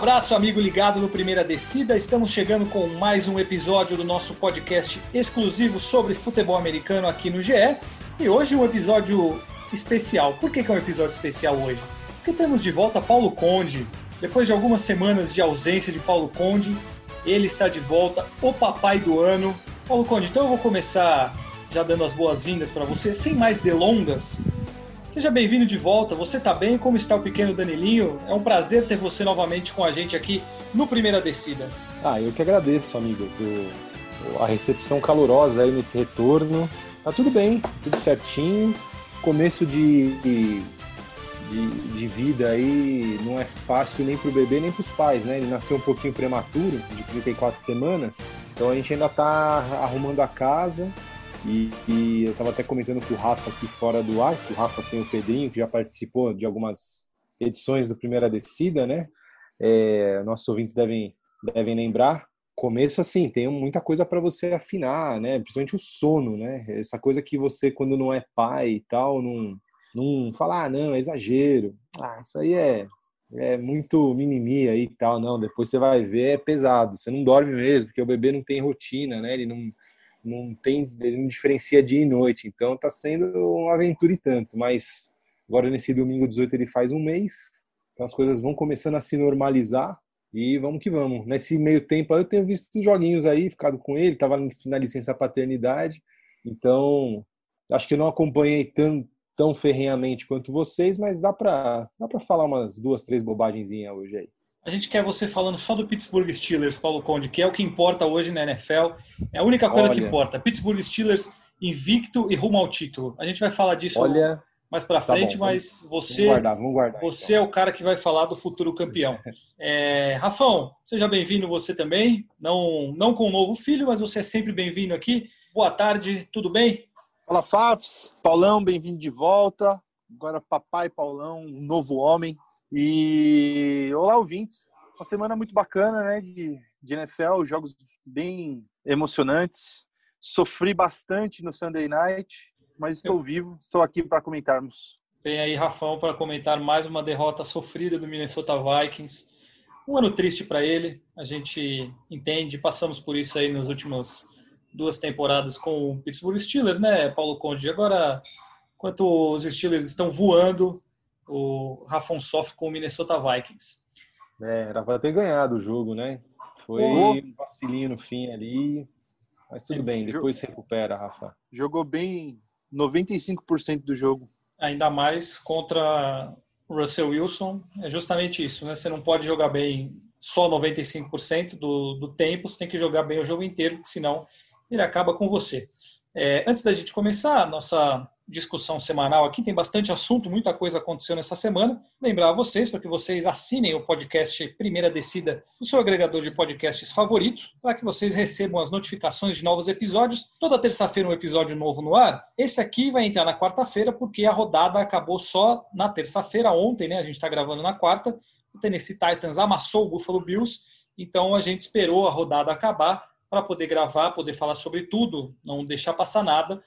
abraço, amigo ligado no Primeira Descida. Estamos chegando com mais um episódio do nosso podcast exclusivo sobre futebol americano aqui no GE. E hoje um episódio especial. Por que, que é um episódio especial hoje? Porque temos de volta Paulo Conde. Depois de algumas semanas de ausência de Paulo Conde, ele está de volta, o papai do ano. Paulo Conde, então eu vou começar já dando as boas-vindas para você, sem mais delongas. Seja bem-vindo de volta. Você está bem? Como está o pequeno Danilinho? É um prazer ter você novamente com a gente aqui no Primeira Descida. Ah, eu que agradeço, amigos. A recepção calorosa aí nesse retorno. Tá tudo bem, tudo certinho. Começo de, de, de vida aí não é fácil nem para o bebê nem para os pais, né? Ele nasceu um pouquinho prematuro, de 34 semanas. Então a gente ainda está arrumando a casa, e, e eu estava até comentando com o Rafa aqui fora do ar, que o Rafa tem o Pedrinho, que já participou de algumas edições do Primeira Descida, né? É, nossos ouvintes devem, devem lembrar. Começo, assim, tem muita coisa para você afinar, né? Principalmente o sono, né? Essa coisa que você, quando não é pai e tal, não, não fala, ah, não, é exagero. Ah, isso aí é, é muito mimimi aí e tal. Não, depois você vai ver, é pesado. Você não dorme mesmo, porque o bebê não tem rotina, né? Ele não não tem, ele não diferencia dia e noite, então tá sendo uma aventura e tanto, mas agora nesse domingo 18 ele faz um mês, então as coisas vão começando a se normalizar e vamos que vamos. Nesse meio tempo eu tenho visto os joguinhos aí, ficado com ele, tava na licença paternidade, então acho que eu não acompanhei tão, tão ferrenhamente quanto vocês, mas dá para dá para falar umas duas, três bobagenzinhas hoje aí. A gente quer você falando só do Pittsburgh Steelers, Paulo Conde, que é o que importa hoje na NFL. É a única coisa Olha. que importa. Pittsburgh Steelers invicto e rumo ao título. A gente vai falar disso Olha, mais para tá frente, bom, mas você, vamos guardar, vamos guardar, você então. é o cara que vai falar do futuro campeão. É, Rafão, seja bem-vindo você também. Não, não com um novo filho, mas você é sempre bem-vindo aqui. Boa tarde, tudo bem? Fala, Fafs. Paulão, bem-vindo de volta. Agora, papai Paulão, um novo homem. E olá, ouvintes. Uma semana muito bacana, né? De, de NFL, jogos bem emocionantes. Sofri bastante no Sunday Night, mas estou vivo, estou aqui para comentarmos. Vem aí, Rafão, para comentar mais uma derrota sofrida do Minnesota Vikings. Um ano triste para ele, a gente entende, passamos por isso aí nas últimas duas temporadas com o Pittsburgh Steelers, né, Paulo Conde? Agora, enquanto os Steelers estão voando, o Rafon sofre com o Minnesota Vikings. É, era para ter ganhado o jogo, né? Foi um vacilinho no fim ali, mas tudo é, bem, depois se recupera, Rafa. Jogou bem 95% do jogo. Ainda mais contra o Russell Wilson, é justamente isso, né? Você não pode jogar bem só 95% do, do tempo, você tem que jogar bem o jogo inteiro, senão ele acaba com você. É, antes da gente começar, nossa discussão semanal aqui, tem bastante assunto, muita coisa aconteceu nessa semana. Lembrar a vocês para que vocês assinem o podcast Primeira Descida no seu agregador de podcasts favorito, para que vocês recebam as notificações de novos episódios. Toda terça-feira um episódio novo no ar. Esse aqui vai entrar na quarta-feira porque a rodada acabou só na terça-feira, ontem, né? A gente está gravando na quarta. O Tennessee Titans amassou o Buffalo Bills, então a gente esperou a rodada acabar para poder gravar, poder falar sobre tudo, não deixar passar nada.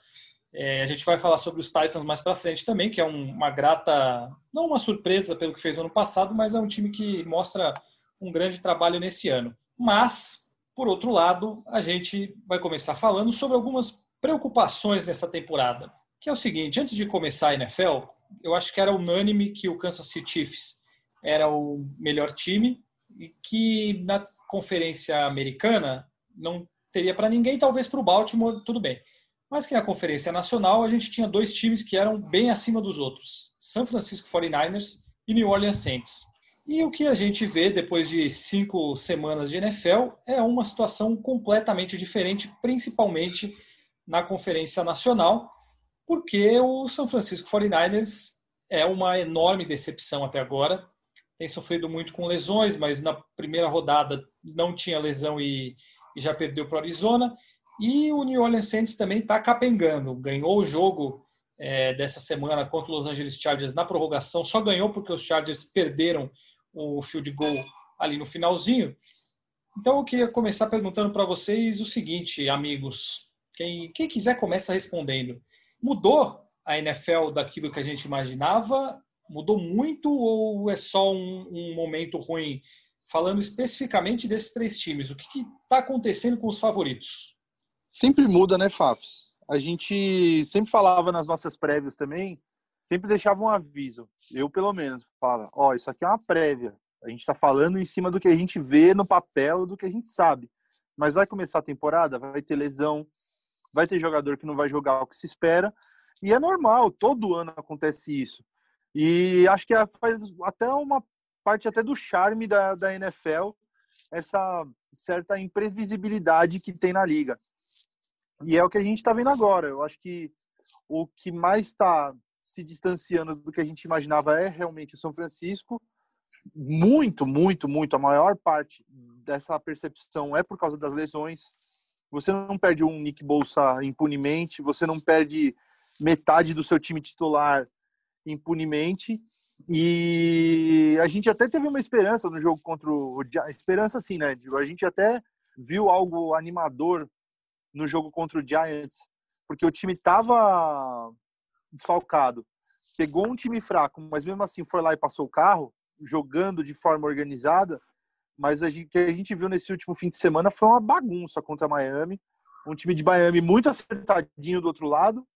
É, a gente vai falar sobre os Titans mais para frente também, que é um, uma grata, não uma surpresa pelo que fez no ano passado, mas é um time que mostra um grande trabalho nesse ano. Mas, por outro lado, a gente vai começar falando sobre algumas preocupações nessa temporada, que é o seguinte: antes de começar a NFL, eu acho que era unânime que o Kansas City Chiefs era o melhor time e que na conferência americana não teria para ninguém, talvez para o Baltimore, tudo bem mas que na Conferência Nacional a gente tinha dois times que eram bem acima dos outros: San Francisco 49ers e New Orleans Saints. E o que a gente vê depois de cinco semanas de NFL é uma situação completamente diferente, principalmente na Conferência Nacional, porque o San Francisco 49ers é uma enorme decepção até agora. Tem sofrido muito com lesões, mas na primeira rodada não tinha lesão e, e já perdeu para o Arizona. E o New Orleans Saints também está capengando. Ganhou o jogo é, dessa semana contra os Los Angeles Chargers na prorrogação. Só ganhou porque os Chargers perderam o field goal ali no finalzinho. Então eu queria começar perguntando para vocês o seguinte, amigos. Quem, quem quiser começa respondendo. Mudou a NFL daquilo que a gente imaginava? Mudou muito ou é só um, um momento ruim falando especificamente desses três times, o que está acontecendo com os favoritos? Sempre muda, né, Fafs? A gente sempre falava nas nossas prévias também, sempre deixava um aviso. Eu, pelo menos, falava: Ó, oh, isso aqui é uma prévia. A gente está falando em cima do que a gente vê no papel, do que a gente sabe. Mas vai começar a temporada, vai ter lesão, vai ter jogador que não vai jogar o que se espera. E é normal, todo ano acontece isso. E acho que faz até uma parte até do charme da, da NFL, essa certa imprevisibilidade que tem na liga. E é o que a gente está vendo agora. Eu acho que o que mais está se distanciando do que a gente imaginava é realmente o São Francisco. Muito, muito, muito. A maior parte dessa percepção é por causa das lesões. Você não perde um Nick Bolsa impunemente, você não perde metade do seu time titular impunemente. E a gente até teve uma esperança no jogo contra o esperança assim, né? A gente até viu algo animador no jogo contra o Giants, porque o time estava desfalcado. Pegou um time fraco, mas mesmo assim foi lá e passou o carro, jogando de forma organizada. Mas o que a gente viu nesse último fim de semana foi uma bagunça contra Miami. Um time de Miami muito acertadinho do outro lado,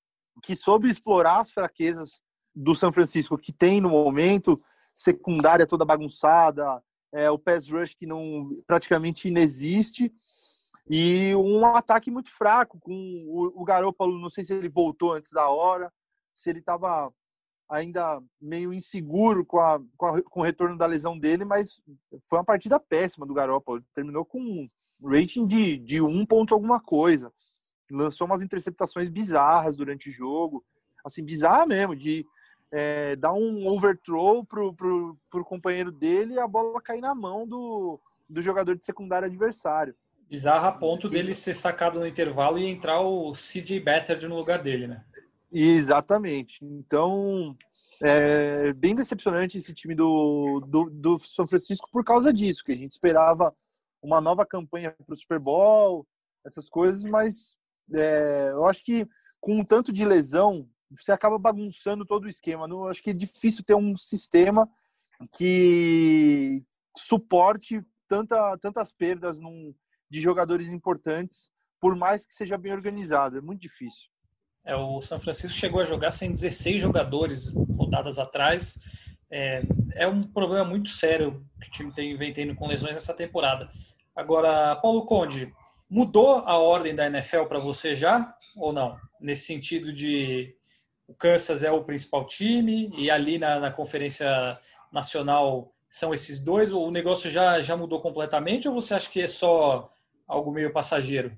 que soube explorar as fraquezas do São Francisco que tem no momento, secundária toda bagunçada, é, o pass rush que não praticamente inexiste e um ataque muito fraco com o, o Garoppolo, não sei se ele voltou antes da hora, se ele estava ainda meio inseguro com, a, com, a, com, o retorno da lesão dele, mas foi uma partida péssima do Garoppolo. Terminou com um rating de, de um ponto alguma coisa. Lançou umas interceptações bizarras durante o jogo. Assim, bizarra mesmo, de é, dar um overthrow pro, pro, pro companheiro dele e a bola cair na mão do, do jogador de secundário adversário. Bizarra a ponto dele ser sacado no intervalo e entrar o CJ Better no lugar dele, né? Exatamente. Então, é bem decepcionante esse time do, do, do São Francisco por causa disso, que a gente esperava uma nova campanha para o Super Bowl, essas coisas, mas é, eu acho que com um tanto de lesão, você acaba bagunçando todo o esquema. Eu acho que é difícil ter um sistema que suporte tanta, tantas perdas num, de jogadores importantes, por mais que seja bem organizado. É muito difícil. É, o São Francisco chegou a jogar sem 16 jogadores rodadas atrás. É, é um problema muito sério que o time tem, vem tendo com lesões nessa temporada. Agora, Paulo Conde, mudou a ordem da NFL para você já ou não? Nesse sentido de o Kansas é o principal time e ali na, na Conferência Nacional são esses dois? O negócio já, já mudou completamente ou você acha que é só algo meio passageiro?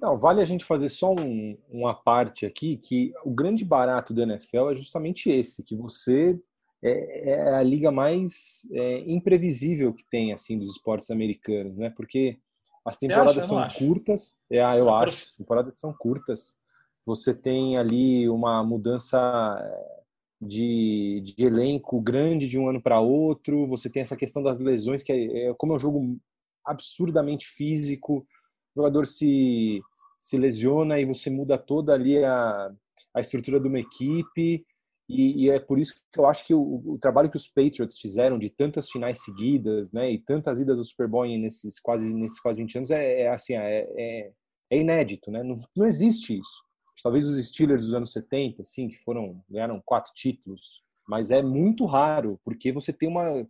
Não, vale a gente fazer só um, uma parte aqui, que o grande barato da NFL é justamente esse, que você é, é a liga mais é, imprevisível que tem, assim, dos esportes americanos, né? Porque as temporadas são curtas, é, ah, eu Não, acho, as temporadas são curtas, você tem ali uma mudança é, de, de elenco grande de um ano para outro, você tem essa questão das lesões, que é, é como é um jogo absurdamente físico, o jogador se, se lesiona e você muda toda ali a, a estrutura de uma equipe. E, e, é por isso que eu acho que o, o, trabalho que os Patriots fizeram de tantas finais seguidas, né, e tantas idas ao Super Bowl nesses quase nesses quase 20 anos é, é assim, é, é, é, inédito, né? Não, não existe isso. Talvez os Steelers dos anos 70, assim, que foram ganharam quatro títulos, mas é muito raro porque você tem uma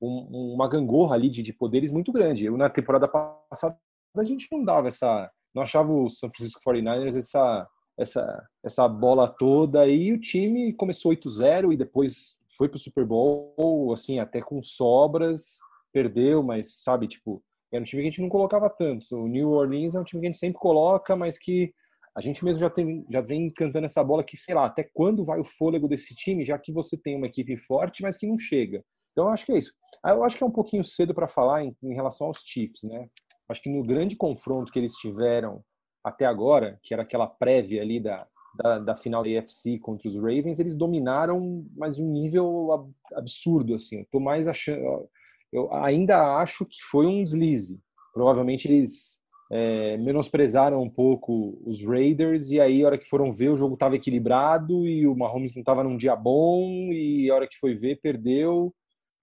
um, uma gangorra ali de, de poderes muito grande. Eu, na temporada passada, a gente não dava essa. Não achava o San Francisco 49ers essa, essa, essa bola toda. E o time começou 8-0 e depois foi para o Super Bowl, assim, até com sobras, perdeu, mas sabe, tipo, era um time que a gente não colocava tanto. O New Orleans é um time que a gente sempre coloca, mas que a gente mesmo já, tem, já vem cantando essa bola que, sei lá, até quando vai o fôlego desse time, já que você tem uma equipe forte, mas que não chega. Então, eu acho que é isso. Ah, eu acho que é um pouquinho cedo para falar em, em, relação aos Chiefs, né? Acho que no grande confronto que eles tiveram até agora, que era aquela prévia ali da, da, da final da AFC contra os Ravens, eles dominaram, mas um nível absurdo, assim. Eu tô mais achando... Eu ainda acho que foi um deslize. Provavelmente eles é, menosprezaram um pouco os Raiders e aí a hora que foram ver o jogo estava equilibrado e o Mahomes não estava num dia bom e a hora que foi ver perdeu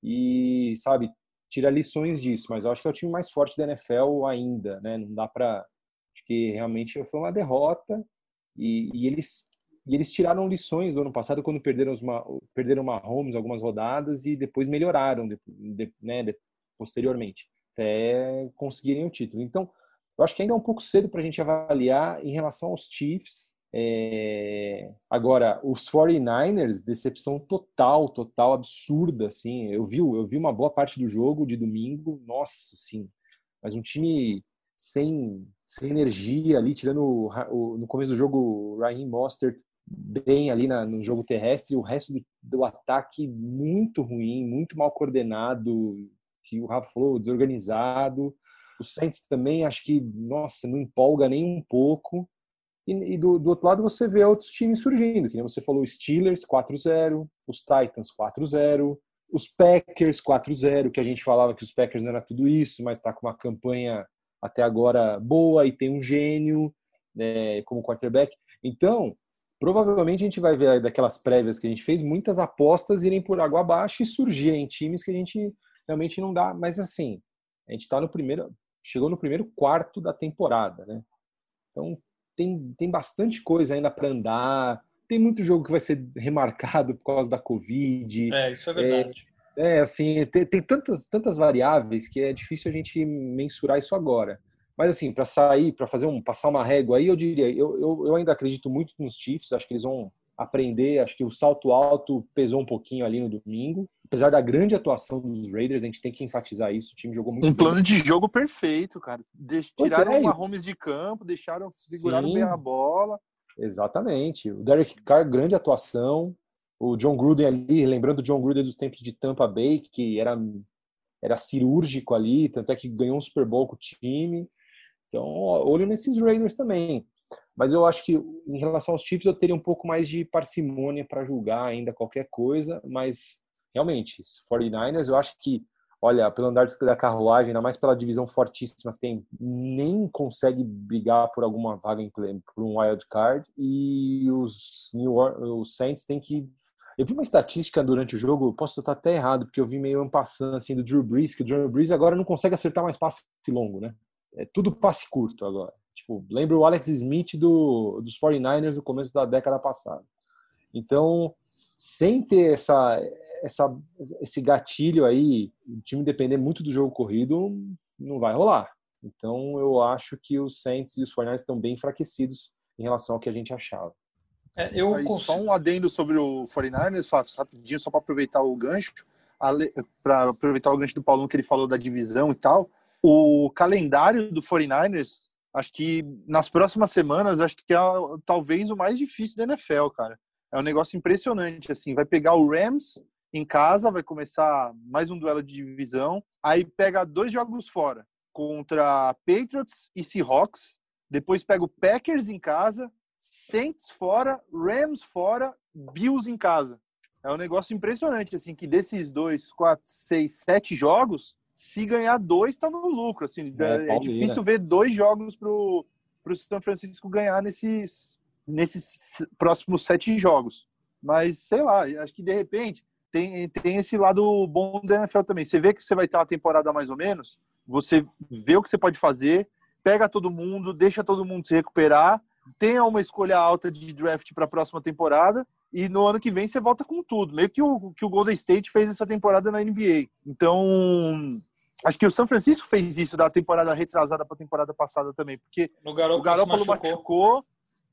e, sabe, tirar lições disso, mas eu acho que é o time mais forte da NFL ainda, né? Não dá para acho que realmente foi uma derrota e, e, eles e eles tiraram lições do ano passado quando perderam os perderam Mahomes algumas rodadas e depois melhoraram de, de, né, de, posteriormente até conseguirem o título. Então, eu acho que ainda é um pouco cedo para a gente avaliar em relação aos Chiefs. É... Agora, os 49ers, decepção total, total, absurda, assim. Eu vi, eu vi uma boa parte do jogo de domingo, nossa, sim. Mas um time sem, sem energia ali, tirando o, o, no começo do jogo o Raheem Mostert bem ali na, no jogo terrestre, o resto do, do, ataque muito ruim, muito mal coordenado, que o Rafa falou, desorganizado. O Saints também, acho que, nossa, não empolga nem um pouco. E, e do, do, outro lado você vê outros times surgindo, que nem você falou, Steelers 4-0, os Titans 4-0, os Packers 4-0, que a gente falava que os Packers não era tudo isso, mas está com uma campanha até agora boa e tem um gênio né, como quarterback. Então, provavelmente a gente vai ver daquelas prévias que a gente fez, muitas apostas irem por água abaixo e surgirem times que a gente realmente não dá. Mas assim, a gente está no primeiro, chegou no primeiro quarto da temporada, né? Então tem, tem bastante coisa ainda para andar. Tem muito jogo que vai ser remarcado por causa da Covid. É, isso é verdade. É, é assim, tem, tem tantas, tantas variáveis que é difícil a gente mensurar isso agora. Mas assim, para sair, para fazer um passar uma régua aí, eu diria, eu, eu, eu ainda acredito muito nos Chiefs, acho que eles vão aprender. Acho que o salto alto pesou um pouquinho ali no domingo. Apesar da grande atuação dos Raiders, a gente tem que enfatizar isso. O time jogou muito Um bem. plano de jogo perfeito, cara. De tiraram é. o Mahomes de campo, deixaram, seguraram Sim. bem a bola. Exatamente. O Derek Carr, grande atuação. O John Gruden ali, lembrando o John Gruden dos tempos de Tampa Bay, que era, era cirúrgico ali, tanto é que ganhou um Super Bowl com o time. Então, olho nesses Raiders também. Mas eu acho que em relação aos Chiefs eu teria um pouco mais de parcimônia para julgar ainda qualquer coisa, mas realmente, 49ers eu acho que, olha, pelo andar da carruagem, ainda mais pela divisão fortíssima que tem, nem consegue brigar por alguma vaga em, por um wild card e os New Orleans, os Saints têm que eu vi uma estatística durante o jogo, posso estar até errado, porque eu vi meio passando assim do Drew Brees, que o Drew Brees agora não consegue acertar mais passe longo, né? É tudo passe curto agora. Tipo, lembra o Alex Smith do, dos 49ers do começo da década passada. Então, sem ter essa, essa, esse gatilho aí, o time depender muito do jogo corrido, não vai rolar. Então, eu acho que os Saints e os 49ers estão bem enfraquecidos em relação ao que a gente achava. É, eu Aí, consigo... Só um adendo sobre o 49ers, rapidinho, só para aproveitar o gancho, para aproveitar o gancho do Paulão que ele falou da divisão e tal. O calendário do 49ers acho que nas próximas semanas, acho que é talvez o mais difícil da NFL, cara. É um negócio impressionante, assim. Vai pegar o Rams em casa, vai começar mais um duelo de divisão. Aí pega dois jogos fora, contra Patriots e Seahawks. Depois pega o Packers em casa, Saints fora, Rams fora, Bills em casa. É um negócio impressionante, assim, que desses dois, quatro, seis, sete jogos, se ganhar dois, está no lucro. Assim, é, é difícil ver dois jogos para o São Francisco ganhar nesses, nesses próximos sete jogos. Mas, sei lá, acho que de repente tem, tem esse lado bom da NFL também. Você vê que você vai ter uma temporada mais ou menos, você vê o que você pode fazer, pega todo mundo, deixa todo mundo se recuperar, tenha uma escolha alta de draft para a próxima temporada e no ano que vem você volta com tudo. Meio que o, que o Golden State fez essa temporada na NBA. Então, acho que o São Francisco fez isso da temporada retrasada para a temporada passada também, porque o Garoppolo, machucou. machucou.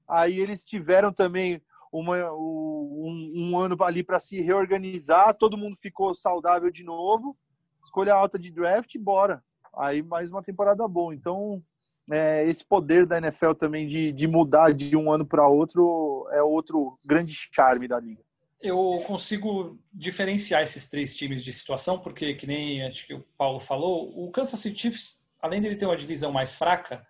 aí eles tiveram também uma, um, um ano ali para se reorganizar, todo mundo ficou saudável de novo, escolha alta de draft, bora. Aí mais uma temporada boa. Então, é, esse poder da NFL também de, de mudar de um ano para outro é outro grande charme da liga. Eu consigo diferenciar esses três times de situação, porque, que nem acho que o Paulo falou, o Kansas City Chiefs, além dele ter uma divisão mais fraca,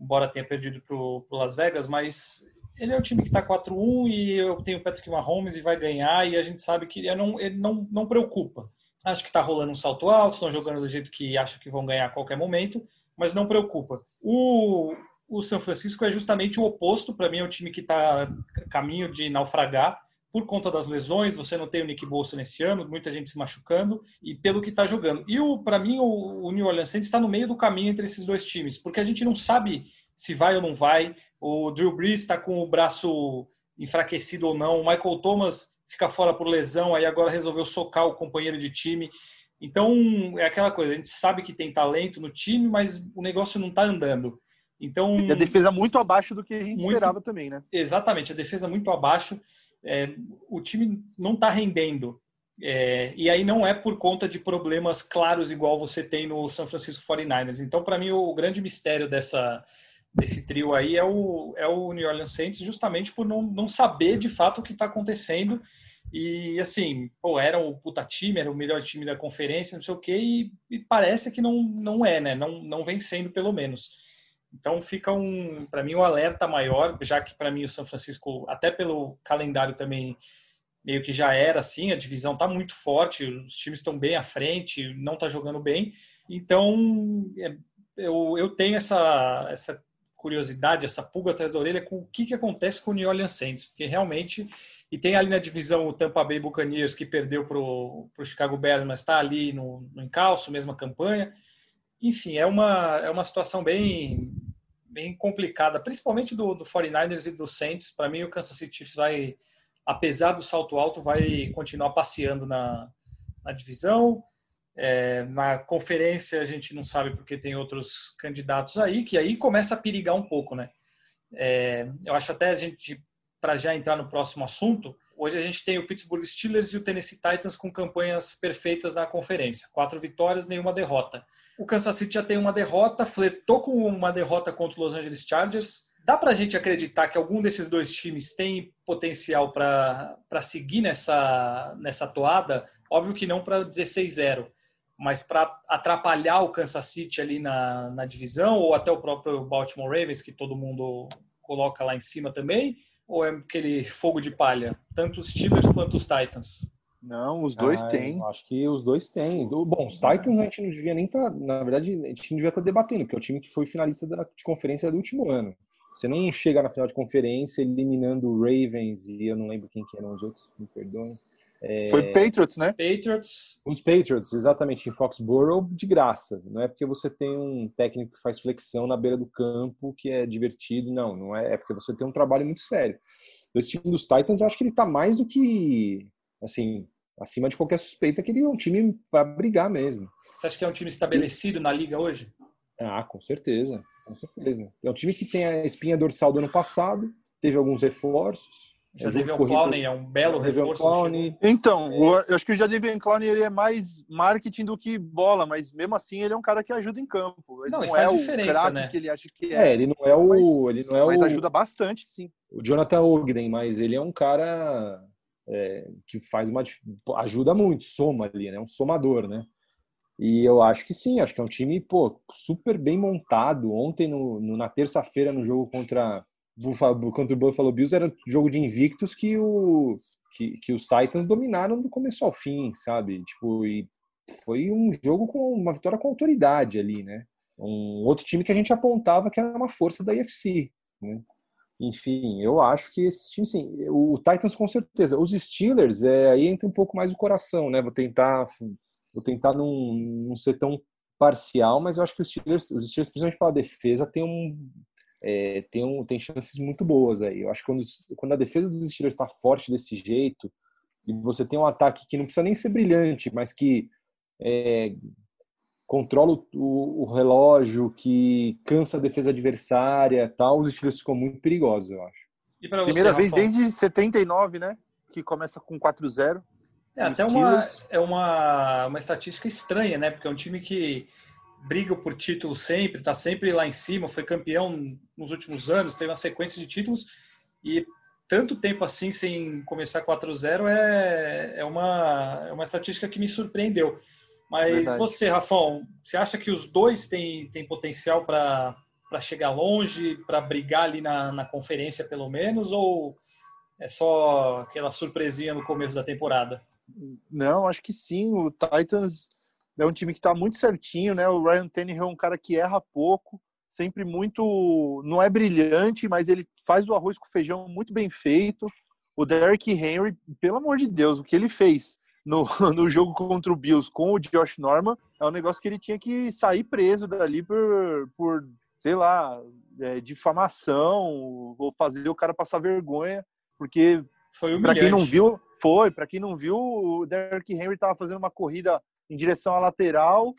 embora tenha perdido para o Las Vegas, mas ele é um time que está 4-1 e eu tenho o Patrick Mahomes e vai ganhar, e a gente sabe que ele não, ele não, não preocupa. Acho que está rolando um salto alto, estão jogando do jeito que acham que vão ganhar a qualquer momento, mas não preocupa. O, o São Francisco é justamente o oposto. Para mim, é o time que está caminho de naufragar, por conta das lesões, você não tem o Nick Bolsa nesse ano, muita gente se machucando, e pelo que está jogando. E para mim, o, o New Orleans Saints está no meio do caminho entre esses dois times, porque a gente não sabe se vai ou não vai. O Drew Brees está com o braço enfraquecido ou não, o Michael Thomas fica fora por lesão, aí agora resolveu socar o companheiro de time. Então, é aquela coisa, a gente sabe que tem talento no time, mas o negócio não está andando. Então, e a defesa muito abaixo do que a gente muito, esperava também, né? Exatamente, a defesa muito abaixo. É, o time não está rendendo. É, e aí não é por conta de problemas claros igual você tem no San Francisco 49ers. Então, para mim, o grande mistério dessa, desse trio aí é o, é o New Orleans Saints, justamente por não, não saber de fato o que está acontecendo. E assim, pô, era o puta time, era o melhor time da conferência, não sei o quê, e, e parece que não, não é, né? Não, não vem sendo, pelo menos. Então fica um, para mim, um alerta maior, já que para mim o São Francisco, até pelo calendário também, meio que já era assim, a divisão está muito forte, os times estão bem à frente, não está jogando bem. Então é, eu, eu tenho essa, essa curiosidade, essa pulga atrás da orelha com o que, que acontece com o New Orleans Saints, porque realmente e tem ali na divisão o Tampa Bay Buccaneers que perdeu para o Chicago Bears, mas está ali no, no encalço, mesma campanha. Enfim, é uma, é uma situação bem, bem complicada, principalmente do, do 49ers e do Saints. Para mim, o Kansas City Chiefs vai, apesar do salto alto, vai continuar passeando na, na divisão. É, na conferência a gente não sabe porque tem outros candidatos aí, que aí começa a perigar um pouco, né? É, eu acho até a gente, para já entrar no próximo assunto, hoje a gente tem o Pittsburgh Steelers e o Tennessee Titans com campanhas perfeitas na conferência. Quatro vitórias, nenhuma derrota. O Kansas City já tem uma derrota, flertou com uma derrota contra o Los Angeles Chargers. Dá para a gente acreditar que algum desses dois times tem potencial para seguir nessa, nessa toada? Óbvio que não para 16-0, mas para atrapalhar o Kansas City ali na, na divisão, ou até o próprio Baltimore Ravens, que todo mundo coloca lá em cima também? Ou é aquele fogo de palha? Tanto os Steelers quanto os Titans? Não, os dois ah, têm. Acho que os dois têm. Bom, os Titans a gente não devia nem estar. Tá, na verdade, a gente não devia estar tá debatendo, porque é o time que foi finalista da, de conferência do último ano. Você não chega na final de conferência eliminando o Ravens e eu não lembro quem que eram os outros, me perdoem. É... Foi Patriots, né? Patriots. Os Patriots, exatamente, em Foxborough, de graça. Não é porque você tem um técnico que faz flexão na beira do campo, que é divertido, não. Não é, é porque você tem um trabalho muito sério. Esse time dos Titans, eu acho que ele tá mais do que, assim, acima de qualquer suspeita que ele é um time para brigar mesmo. Você acha que é um time estabelecido na liga hoje? Ah, com certeza, com certeza. É um time que tem a espinha dorsal do ano passado, teve alguns reforços. Já teve um Clowney é um belo reforço. Então, eu acho que o Jadavion Clowney ele é mais marketing do que bola, mas mesmo assim ele é um cara que ajuda em campo. Ele não, não faz é diferença, né? que ele acha que é. É, ele não é o, mas, ele não é mas o, ajuda bastante, sim. O Jonathan Ogden, mas ele é um cara é, que faz uma ajuda muito, soma ali, né? Um somador, né? E eu acho que sim, acho que é um time pô, super bem montado. Ontem, no, no na terça-feira, no jogo contra, contra o Buffalo Bills, era jogo de invictos que, o, que, que os Titans dominaram do começo ao fim, sabe? Tipo, e foi um jogo com uma vitória com autoridade ali, né? Um outro time que a gente apontava que era uma força da IFC, né? Enfim, eu acho que esse time, sim. O Titans com certeza. Os Steelers, é, aí entra um pouco mais o coração, né? Vou tentar, vou tentar não, não ser tão parcial, mas eu acho que os Steelers, os Steelers principalmente pela defesa, tem um, é, tem, um, tem chances muito boas aí. Eu acho que quando, quando a defesa dos Steelers está forte desse jeito, e você tem um ataque que não precisa nem ser brilhante, mas que é, controla o, o, relógio, que cansa a defesa adversária, tal, os estilos ficam muito perigosos, eu acho. Você, Primeira vez Rafa? desde 79, né? Que começa com 4-0. É até uma, é uma, uma estatística estranha, né? Porque é um time que briga por título sempre, está sempre lá em cima, foi campeão nos últimos anos, teve uma sequência de títulos e tanto tempo assim sem começar 4-0 é, é, uma, é uma estatística que me surpreendeu. Mas Verdade. você, Rafão, você acha que os dois têm, têm potencial para chegar longe, para brigar ali na, na conferência, pelo menos? Ou é só aquela surpresinha no começo da temporada? Não, acho que sim. O Titans é um time que está muito certinho, né? O Ryan Tannehill é um cara que erra pouco, sempre muito. Não é brilhante, mas ele faz o arroz com feijão muito bem feito. o Derrick Henry, pelo amor de Deus, o que ele fez no, no jogo contra o Bills com o Josh Norman é um negócio que ele tinha que sair preso dali por, por sei lá, é, difamação ou fazer o cara passar vergonha, porque para quem não viu, foi, para quem não viu, o Derrick Henry estava fazendo uma corrida em direção à lateral,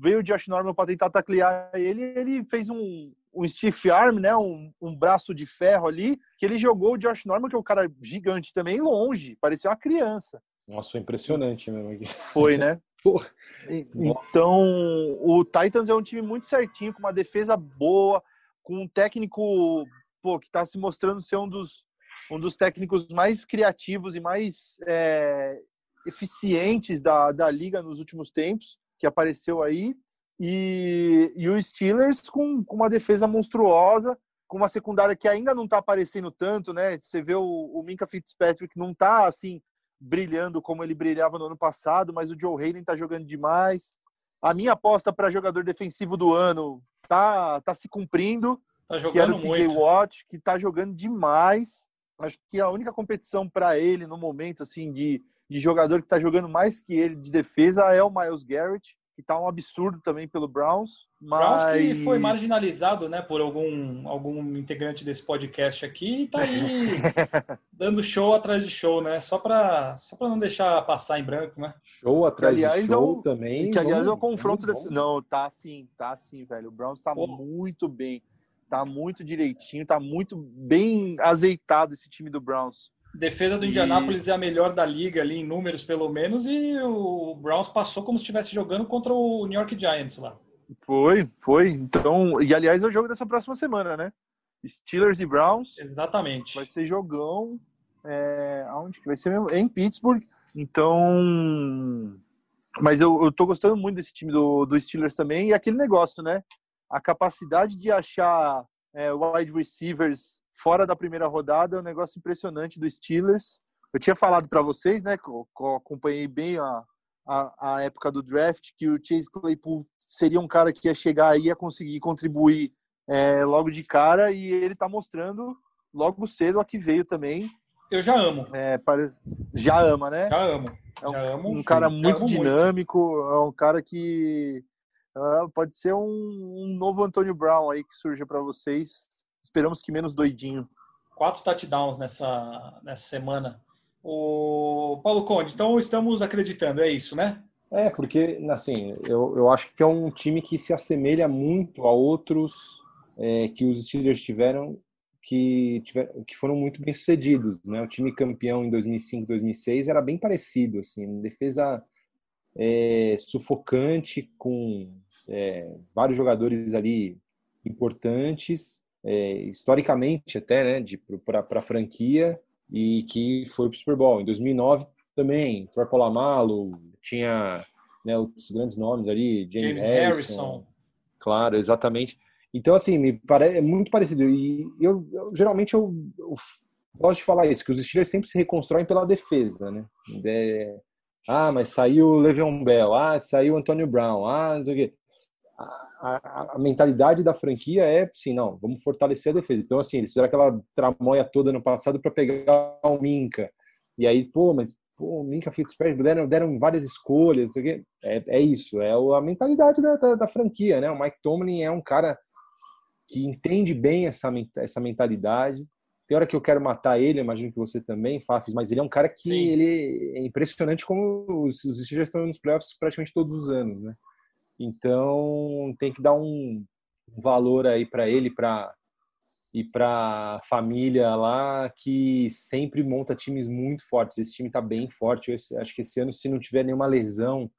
veio o Josh Norman para tentar taclear ele, ele fez um, um stiff arm, né, um, um, braço de ferro ali, que ele jogou o Josh Norman, que é um cara gigante também, longe, parecia uma criança. Nossa, foi impressionante mesmo. Foi, né? Porra. Então, o Titans é um time muito certinho, com uma defesa boa, com um técnico pô, que está se mostrando ser um dos, um dos técnicos mais criativos e mais é, eficientes da, da liga nos últimos tempos, que apareceu aí. E, e os Steelers com, com uma defesa monstruosa, com uma secundária que ainda não está aparecendo tanto, né? Você vê o, o Minka Fitzpatrick não está assim brilhando como ele brilhava no ano passado, mas o Joe Hayden está jogando demais. A minha aposta para jogador defensivo do ano tá, tá se cumprindo. Tá jogando que era o TJ Watt, que tá jogando demais. Acho que a única competição para ele no momento assim de, de jogador que está jogando mais que ele de defesa é o Miles Garrett que tá um absurdo também pelo Browns. Mas... Browns que foi marginalizado, né, por algum, algum integrante desse podcast aqui e tá aí dando show atrás de show, né? Só para só para não deixar passar em branco, né? Show atrás que, aliás, de show é também. Que aliás é o confronto desse... Não, tá sim, tá sim, velho. O Browns tá Pô. muito bem. Tá muito direitinho, tá muito bem azeitado esse time do Browns. Defesa do Indianapolis é a melhor da liga ali em números, pelo menos, e o Browns passou como se estivesse jogando contra o New York Giants lá. Foi, foi. Então, e aliás é o jogo dessa próxima semana, né? Steelers e Browns. Exatamente. Vai ser jogão. É, aonde que vai ser mesmo? Em Pittsburgh. Então, mas eu, eu tô gostando muito desse time do, do Steelers também e aquele negócio, né? A capacidade de achar é, wide receivers fora da primeira rodada, é um negócio impressionante do Steelers. Eu tinha falado para vocês, né, que eu, que eu acompanhei bem a, a, a, época do draft, que o Chase Claypool seria um cara que ia chegar aí a conseguir contribuir é, logo de cara, e ele está mostrando logo cedo a que veio também. Eu já amo. É, para... Já ama, né? Já amo. É um, já amo, um cara muito dinâmico, muito. é um cara que uh, pode ser um, um novo Antônio Brown aí que surja para vocês Esperamos que menos doidinho. Quatro touchdowns nessa, nessa semana. O Paulo Conde, então estamos acreditando, é isso, né? É, porque, assim, eu, eu acho que é um time que se assemelha muito a outros é, que os Steelers tiveram que, tiveram, que foram muito bem sucedidos, né? O time campeão em 2005, 2006 era bem parecido, assim, defesa é, sufocante com é, vários jogadores ali importantes é, historicamente até, né, para a franquia e que foi para o Super Bowl. Em 2009 também, Troy Polamalu, tinha né, os grandes nomes ali, James, James Harrison, Harrison. Claro, exatamente. Então, assim, me parece é muito parecido. E eu, eu geralmente eu, eu, gosto de falar isso, que os Steelers sempre se reconstroem pela defesa, né? É, ah, mas saiu o Le'Veon Bell, ah, saiu o Antonio Brown, ah, não sei o quê a, a, mentalidade da franquia é, assim, não, vamos fortalecer a defesa. Então, assim, eles fizeram aquela tramóia toda no passado para pegar o Minca. E aí, pô, mas pô, o Minca Fitzpatrick deram, deram várias escolhas. É, é isso, é a mentalidade da, da, da, franquia, né? O Mike Tomlin é um cara que entende bem essa, essa mentalidade. Tem hora que eu quero matar ele, imagino que você também, Fafis, mas ele é um cara que ele é impressionante como os, os Steelers estão nos playoffs praticamente todos os anos, né? Então tem que dar um valor aí para ele, para e para família lá que sempre monta times muito fortes. Esse time está bem forte. Eu acho que esse ano, se não tiver nenhuma lesão,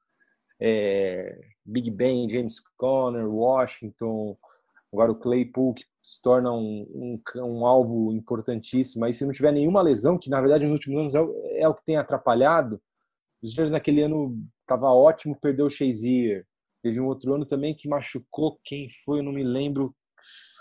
é, Big Ben, James Conner, Washington, agora o Claypool que se torna um, um, um, alvo importantíssimo. Aí se não tiver nenhuma lesão, que na verdade nos últimos anos é, o, é o que tem atrapalhado, os Steelers naquele ano estava ótimo, perdeu o Shazier, Teve um outro ano também que machucou quem foi, não me lembro.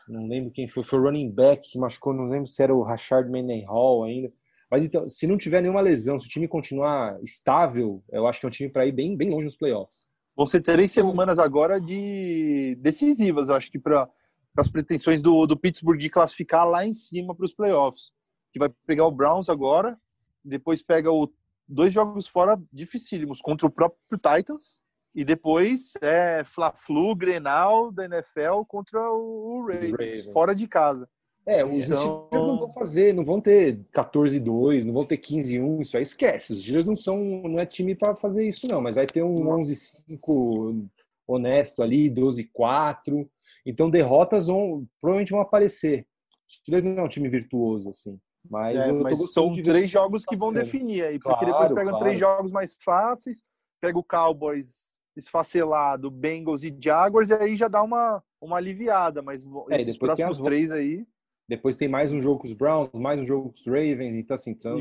Não lembro quem foi. Foi o running back que machucou, não lembro se era o Rashard Mendenhall ainda. Mas então, se não tiver nenhuma lesão, se o time continuar estável, eu acho que é um time para ir bem, bem longe nos playoffs. Vão ser três semanas agora de decisivas, eu acho que para as pretensões do, do Pittsburgh de classificar lá em cima para os playoffs. que vai pegar o Browns agora, depois pega o, dois jogos fora dificílimos contra o próprio Titans e depois é Fla-Flu, Grenal da NFL contra o Ravens, Ravens. fora de casa. É, os então... Steelers não vão fazer, não vão ter 14-2, não vão ter 15-1, isso aí esquece. Os Steelers não são, não é time para fazer isso não, mas vai ter um 11-5 honesto ali, 12-4. Então derrotas vão, provavelmente vão aparecer. Os Steelers não é um time virtuoso assim. Mas, é, mas são três jogos que vão definir aí, porque claro, depois pegam claro. três jogos mais fáceis, pega o Cowboys esfacelado, Bengals e Jaguars, e aí já dá uma, uma aliviada, mas é, esses próximos três aí... Depois tem mais um jogo com os Browns, mais um jogo com os Ravens, então assim, então,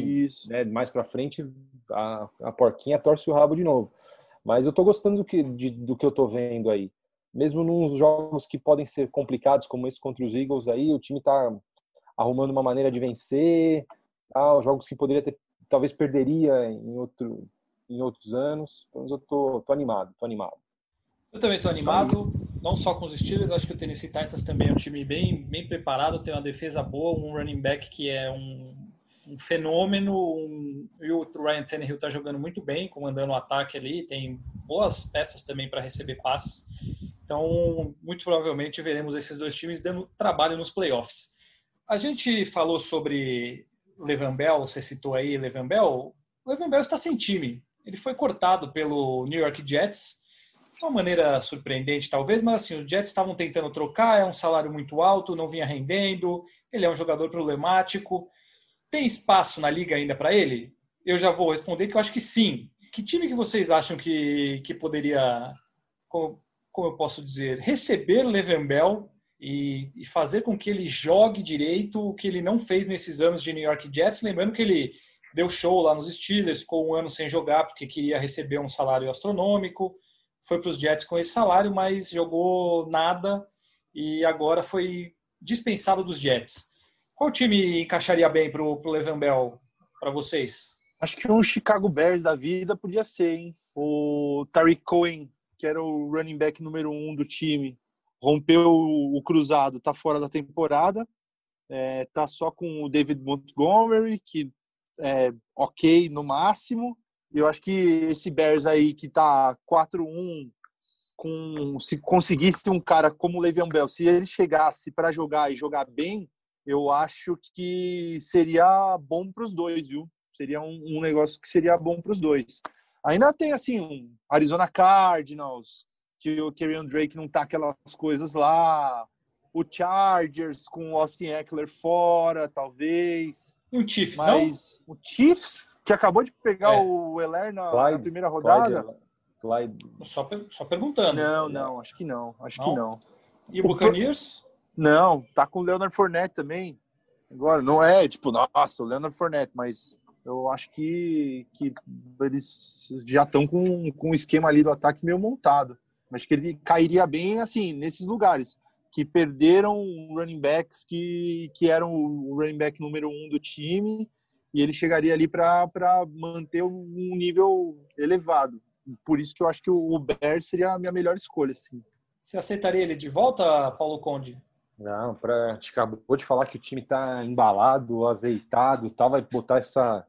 né, mais para frente a, a porquinha torce o rabo de novo. Mas eu tô gostando do que, de, do que eu tô vendo aí. Mesmo nos jogos que podem ser complicados, como esse contra os Eagles aí, o time tá arrumando uma maneira de vencer? Os jogos que poderia ter, talvez perderia em, outro, em outros anos. Então eu tô, tô animado, tô animado. Eu também tô animado, não só com os Steelers, acho que o Tennessee Titans também é um time bem, bem preparado, tem uma defesa boa, um running back que é um, um fenômeno, um, e o Ryan Tannehill tá jogando muito bem, comandando o ataque ali, tem boas peças também para receber passes. Então, muito provavelmente veremos esses dois times dando trabalho nos playoffs. A gente falou sobre Levan Bell, você citou aí Levan Bell. Levan Bell está sem time. Ele foi cortado pelo New York Jets, de uma maneira surpreendente talvez, mas assim, os Jets estavam tentando trocar, é um salário muito alto, não vinha rendendo, ele é um jogador problemático. Tem espaço na liga ainda para ele? Eu já vou responder que eu acho que sim. Que time que vocês acham que, que poderia, como, como eu posso dizer, receber Levan Bell e, e, fazer com que ele jogue direito o que ele não fez nesses anos de New York Jets. Lembrando que ele deu show lá nos Steelers, ficou um ano sem jogar porque queria receber um salário astronômico, foi para os Jets com esse salário, mas jogou nada e agora foi dispensado dos Jets. Qual time encaixaria bem para o Levan Bell para vocês? Acho que um Chicago Bears da vida podia ser, hein? O Tariq Cohen, que era o running back número um do time, rompeu o, cruzado, tá fora da temporada, é, tá só com o David Montgomery, que é ok no máximo. Eu acho que esse Bears aí que tá 4-1, com, se conseguisse um cara como o Le'Veon Bell, se ele chegasse para jogar e jogar bem, eu acho que seria bom para os dois, viu? Seria um, um, negócio que seria bom para os dois. Ainda tem assim um Arizona Cardinals, que o Kerryon Drake não tá aquelas coisas lá. O Chargers com o Austin Eckler fora, talvez. E o Chiefs, Mas não? o Chiefs, que acabou de pegar é. o Eler na, Clyde, na primeira rodada. Clyde, Só, só perguntando. Não, não, acho que não. Acho não? que não. E o Buccaneers? Não, tá com o Leonard Fournette também. Agora, não é tipo, nossa, o Leonard Fournette, mas eu acho que, que eles já estão com, com um esquema ali do ataque meio montado. Acho que ele cairia bem assim nesses lugares que perderam running backs que, que eram o running back número um do time e ele chegaria ali para manter um nível elevado. Por isso que eu acho que o Bear seria a minha melhor escolha. Assim. Você aceitaria ele de volta, Paulo Conde? Não, para acabou de falar que o time está embalado, azeitado, tal, vai botar essa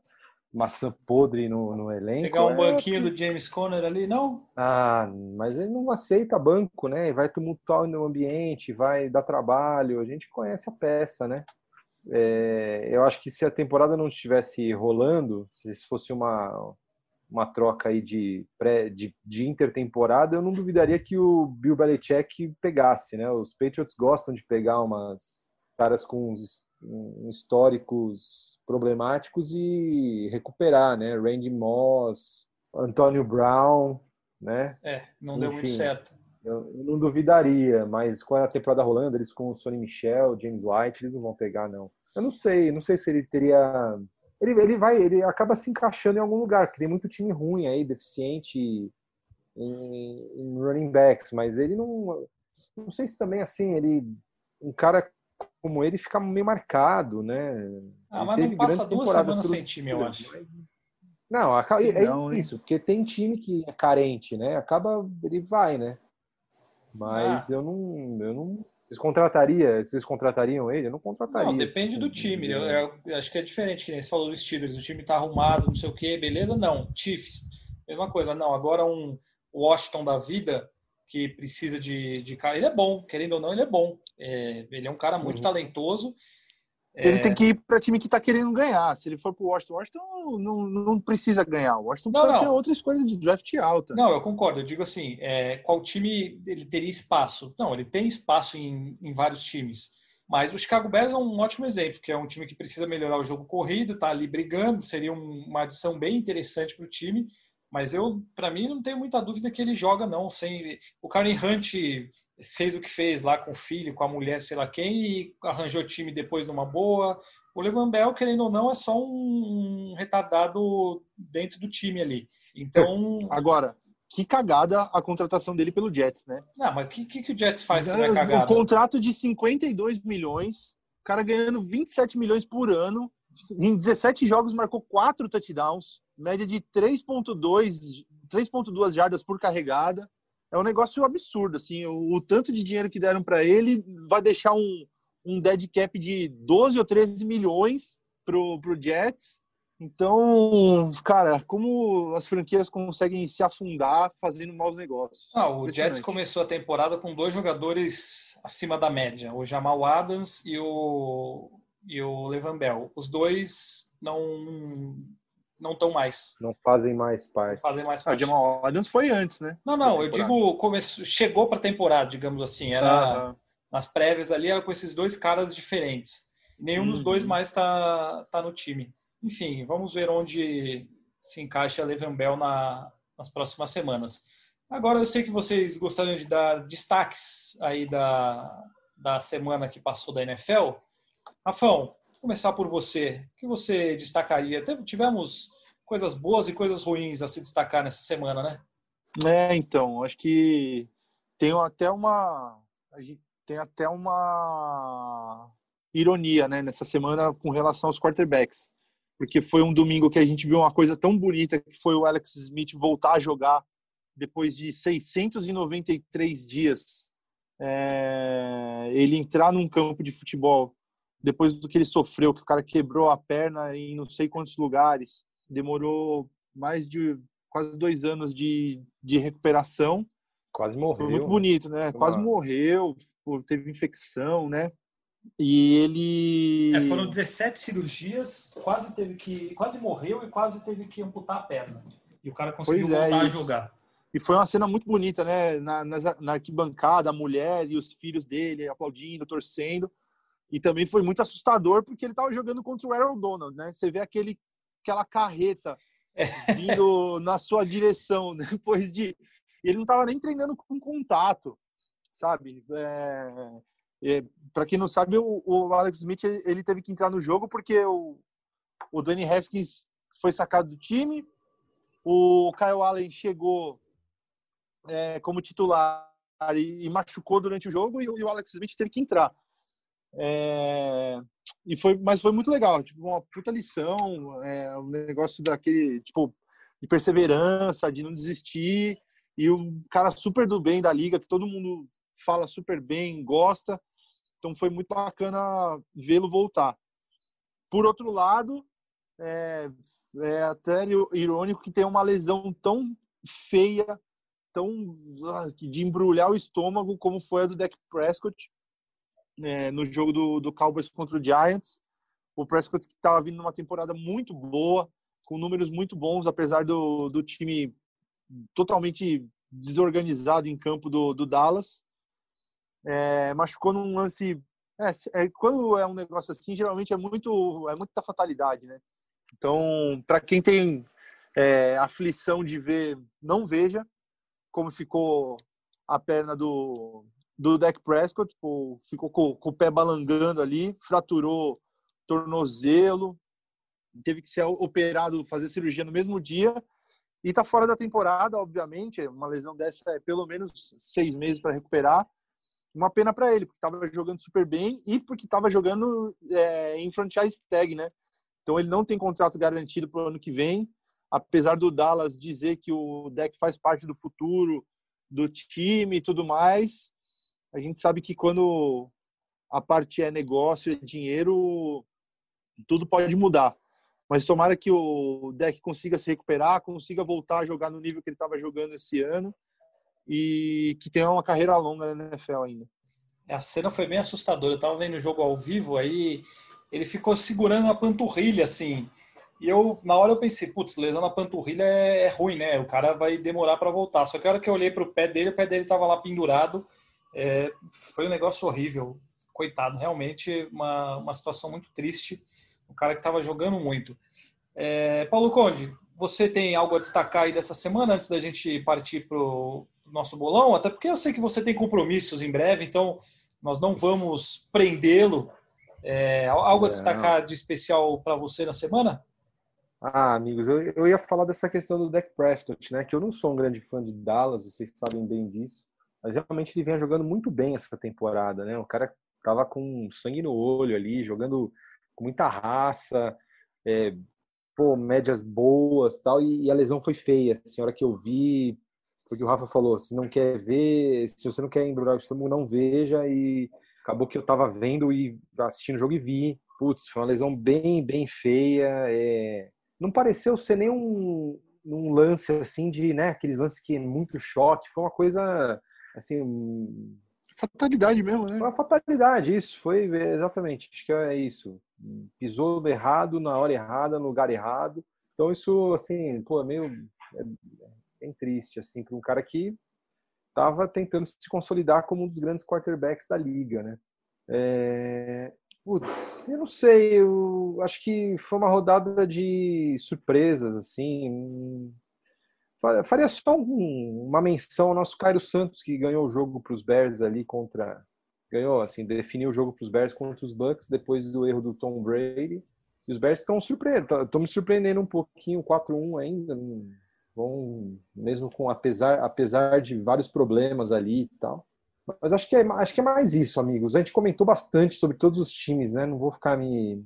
maçã podre no, no elenco. Pegar um é banquinho do James Conner ali, não? Ah, mas ele não aceita banco, né? Vai tumultuar no ambiente, vai dar trabalho. A gente conhece a peça, né? É, eu acho que se a temporada não estivesse rolando, se fosse uma, uma troca aí de, pré, de, de intertemporada, eu não duvidaria que o Bill Belichick pegasse, né? Os Patriots gostam de pegar umas caras com uns históricos problemáticos e recuperar, né? Randy Moss, Antônio Brown, né? É, não deu muito certo. Eu, eu, não duvidaria, mas com a temporada rolando, eles com o Sonny Michel, James White, eles não vão pegar, não. Eu não sei, não sei se ele teria. Ele, ele vai, ele acaba se encaixando em algum lugar, porque tem muito time ruim aí, deficiente em, em running backs, mas ele não. Não sei se também assim, ele. Um cara como ele fica meio marcado, né? Ah, mas não passa duas semanas sem time, eu acho. Não, é não, isso, porque tem time que é carente, né? Acaba, ele vai, né? Mas ah. eu não, eu não, Vocês contrataria, vocês contratariam ele? Eu não contrataria. Não, depende do time. Eu, eu, acho que é diferente, que nem você falou dos Steelers. O time tá arrumado, não sei o quê, beleza? Não. Chiefs, mesma coisa. Não, agora um Washington da vida que precisa de, de cara. Ele é bom, querendo ou não, ele é bom. É, ele é um cara muito uhum. talentoso ele é... tem que ir para time que está querendo ganhar. Se ele for para o Washington, Washington não, não precisa ganhar. O Washington precisa não, não. ter outra escolha de draft alta. Não, eu concordo. Eu digo assim, é, qual time ele teria espaço? Não, ele tem espaço em, em vários times. Mas o Chicago Bears é um ótimo exemplo, que é um time que precisa melhorar o jogo corrido, está ali brigando, seria um, uma adição bem interessante para o time. Mas eu, para mim, não tenho muita dúvida que ele joga, não. Sem... O Karen Hunt fez o que fez lá com o filho, com a mulher, sei lá quem, e arranjou time depois numa boa. O Levan Bell, querendo ou não, é só um retardado dentro do time ali. Então. Agora, que cagada a contratação dele pelo Jets, né? Não, mas o que, que, o Jets faz que não é cagada? Um contrato de 52 milhões, o cara ganhando 27 milhões por ano, em 17 jogos marcou 4 touchdowns, média de 3.2 3.2 jardas por carregada é um negócio absurdo, assim, o, o tanto de dinheiro que deram para ele vai deixar um, um dead cap de 12 ou 13 milhões pro, pro Jets. Então, cara, como as franquias conseguem se afundar fazendo maus negócios? Ah, o Jets começou a temporada com dois jogadores acima da média, o Jamal Adams e o, e o Levan Bell. Os dois não não estão mais. Não fazem mais parte. Não fazem mais parte. Ah, o Jamal Adams foi antes, né? Não, não, eu digo, começou, chegou para a temporada, digamos assim. Era ah, nas prévias ali, era com esses dois caras diferentes. Nenhum uhum. dos dois mais está tá no time. Enfim, vamos ver onde se encaixa Levan Bell na, nas próximas semanas. Agora eu sei que vocês gostariam de dar destaques aí da, da semana que passou da NFL. Rafão, começar por você. O que você destacaria? Tivemos coisas boas e coisas ruins a se destacar nessa semana, né? É, então, acho que tem até uma tem até uma ironia, né, nessa semana com relação aos quarterbacks, porque foi um domingo que a gente viu uma coisa tão bonita que foi o Alex Smith voltar a jogar depois de 693 dias. É, ele entrar num campo de futebol depois do que ele sofreu, que o cara quebrou a perna em não sei quantos lugares, demorou mais de quase dois anos de, de recuperação. Quase morreu. Foi muito bonito, né? Quase morreu, teve infecção, né? E ele. É, foram 17 cirurgias, quase teve que. quase morreu e quase teve que amputar a perna. E o cara conseguiu é, voltar a jogar. E foi uma cena muito bonita, né? Na, na arquibancada, a mulher e os filhos dele aplaudindo, torcendo. E também foi muito assustador porque ele estava jogando contra o Aaron Donald, né? Você vê aquele, aquela carreta é. vindo na sua direção depois de. Ele não estava nem treinando com contato, sabe? É... É, para quem não sabe, o, o, Alex Smith ele teve que entrar no jogo porque o, o Danny Haskins foi sacado do time, o Kyle Allen chegou é, como titular e, e, machucou durante o jogo e, e, o Alex Smith teve que entrar. E foi, mas foi muito legal, tipo, uma puta lição, é, um negócio daquele, tipo, de perseverança, de não desistir, e o cara super do bem da liga, que todo mundo fala super bem, gosta, então foi muito bacana vê-lo voltar. Por outro lado, é, é até irônico que tem uma lesão tão feia, tão ah, de embrulhar o estômago como foi a do Dak Prescott, é, no jogo do, do Cowboys contra o Giants. O Prescott estava vindo numa temporada muito boa, com números muito bons, apesar do, do time totalmente desorganizado em campo do, do Dallas. É, machucou num lance. É, é, quando é um negócio assim, geralmente é muito é muita fatalidade, né? Então, para quem tem é, aflição de ver, não veja como ficou a perna do, do Dak Prescott, ficou com, com, o pé balangando ali, fraturou tornozelo, teve que ser operado, fazer cirurgia no mesmo dia e tá fora da temporada, obviamente. Uma lesão dessa é pelo menos seis meses para recuperar. Uma pena para ele, porque estava jogando super bem e porque estava jogando é, em franchise tag, né? Então ele não tem contrato garantido para o ano que vem, apesar do Dallas dizer que o deck faz parte do futuro do time e tudo mais a gente sabe que quando a parte é negócio, é dinheiro, tudo pode mudar. Mas tomara que o deck consiga se recuperar, consiga voltar a jogar no nível que ele estava jogando esse ano e que tenha uma carreira longa na NFL ainda. A cena foi bem assustadora. Eu estava vendo o jogo ao vivo, aí ele ficou segurando a panturrilha, assim. E eu, na hora eu pensei, putz, lesão na panturrilha é, é ruim, né? O cara vai demorar para voltar. Só que a hora que eu olhei para o pé dele, o pé dele estava lá pendurado. É, foi um negócio horrível. Coitado, realmente uma, uma situação muito triste. O cara que estava jogando muito. É, Paulo Conde, você tem algo a destacar aí dessa semana antes da gente partir para o nosso bolão? Até porque eu sei que você tem compromissos em breve, então nós não vamos prendê-lo. É, algo a destacar de especial para você na semana? Ah, amigos, eu, eu ia falar dessa questão do Dak Prescott, né? Que eu não sou um grande fã de Dallas, vocês sabem bem disso. Mas realmente ele vem jogando muito bem essa temporada, né? O cara tava com sangue no olho ali, jogando com muita raça, é, pô, médias boas tal, e, e, a lesão foi feia. Assim, a hora que eu vi, porque o Rafa falou, se não quer ver, se você não quer embrulhar o estômago, não veja, e acabou que eu tava vendo e assistindo o jogo e vi, putz, foi uma lesão bem, bem feia, é... não pareceu ser nem um, um lance assim de, né, aqueles lances que é muito choque, foi uma coisa, assim... Fatalidade mesmo, né? Foi uma fatalidade, isso, foi exatamente, acho que é isso pisou errado na hora errada, no lugar errado. Então isso assim, pô, é meio é bem triste assim para um cara que estava tentando se consolidar como um dos grandes quarterbacks da liga, né? É... Putz, eu não sei, eu acho que foi uma rodada de surpresas, assim. Faria só um, uma menção ao nosso Cairo Santos, que ganhou o jogo para os Bears ali contra ganhou, assim, definiu o jogo para os Bears contra os Bucks depois do erro do Tom Brady. E os Bears estão surpreendendo, estão me surpreendendo um pouquinho, 4-1 ainda, vão mesmo com apesar apesar de vários problemas ali e tal. Mas acho que é acho que é mais isso, amigos. A gente comentou bastante sobre todos os times, né? Não vou ficar me,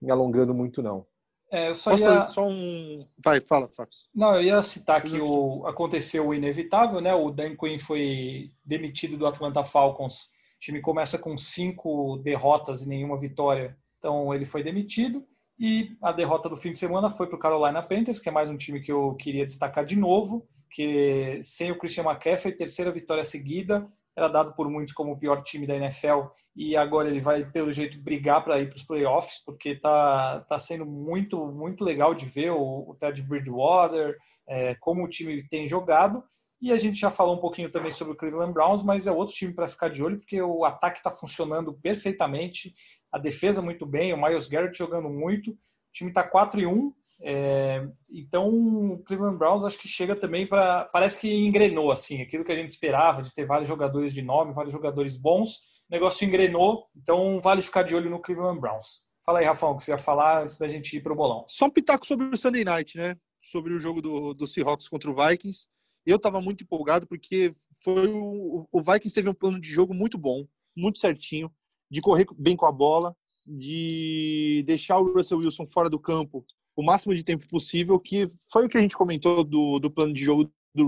me alongando muito não. É, eu só ia... só um. Vai, fala, Fábio. Não, eu ia citar que o, aconteceu o inevitável, né? O Dan Quinn foi demitido do Atlanta Falcons o time começa com cinco derrotas e nenhuma vitória, então ele foi demitido. E a derrota do fim de semana foi para o Carolina Panthers, que é mais um time que eu queria destacar de novo, que sem o Christian McCaffrey, terceira vitória seguida, era dado por muitos como o pior time da NFL e agora ele vai pelo jeito brigar para ir para os playoffs porque tá tá sendo muito muito legal de ver o, o Ted Bridgewater é, como o time tem jogado. E a gente já falou um pouquinho também sobre o Cleveland Browns, mas é outro time para ficar de olho, porque o ataque está funcionando perfeitamente, a defesa muito bem, o Miles Garrett jogando muito, o time está 4 e 1, é, então o Cleveland Browns acho que chega também para. Parece que engrenou, assim, aquilo que a gente esperava, de ter vários jogadores de nome, vários jogadores bons, o negócio engrenou, então vale ficar de olho no Cleveland Browns. Fala aí, Rafão, o que você ia falar antes da gente ir para o bolão. Só um pitaco sobre o Sunday Night, né? Sobre o jogo do, do Seahawks contra o Vikings. Eu estava muito empolgado porque foi o, o Vikings teve um plano de jogo muito bom, muito certinho, de correr bem com a bola, de deixar o Russell Wilson fora do campo o máximo de tempo possível, que foi o que a gente comentou do, do plano de jogo do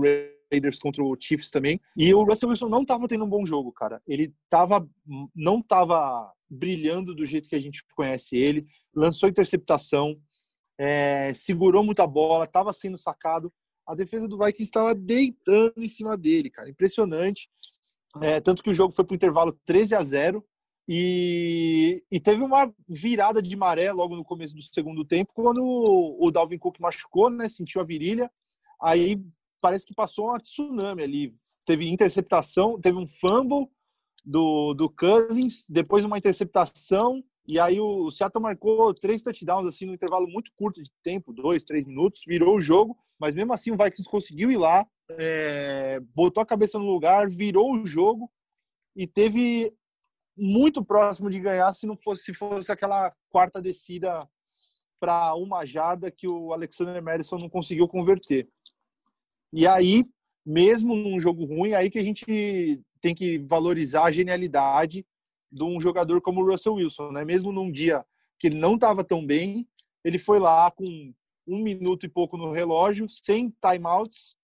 Raiders contra o Chiefs também. E o Russell Wilson não estava tendo um bom jogo, cara. Ele tava, não estava brilhando do jeito que a gente conhece ele, lançou interceptação, é, segurou muita bola, estava sendo sacado a defesa do Vikings estava deitando em cima dele, cara. Impressionante. É, tanto que o jogo foi para o intervalo 13 a 0 e, e, teve uma virada de maré logo no começo do segundo tempo, quando o, Dalvin Cook machucou, né? Sentiu a virilha. Aí parece que passou uma tsunami ali. Teve interceptação, teve um fumble do, do Cousins, depois uma interceptação, e aí o Seattle marcou três touchdowns assim no intervalo muito curto de tempo, dois, três minutos, virou o jogo mas mesmo assim o Vikings conseguiu ir lá, é, botou a cabeça no lugar, virou o jogo e teve muito próximo de ganhar se não fosse se fosse aquela quarta descida para uma jarda que o Alexander Madison não conseguiu converter. E aí, mesmo num jogo ruim, aí que a gente tem que valorizar a genialidade de um jogador como o Russell Wilson, né? Mesmo num dia que ele não estava tão bem, ele foi lá com um minuto e pouco no relógio, sem timeouts,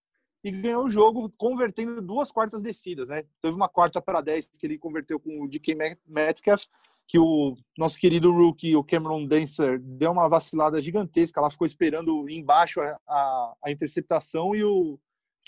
e ganhou o jogo convertendo duas quartas descidas, né? Teve uma quarta para 10 que ele converteu com o DK Metcalf, que o nosso querido rookie, o Cameron Dancer, deu uma vacilada gigantesca, ela ficou esperando embaixo a, a, a interceptação e o,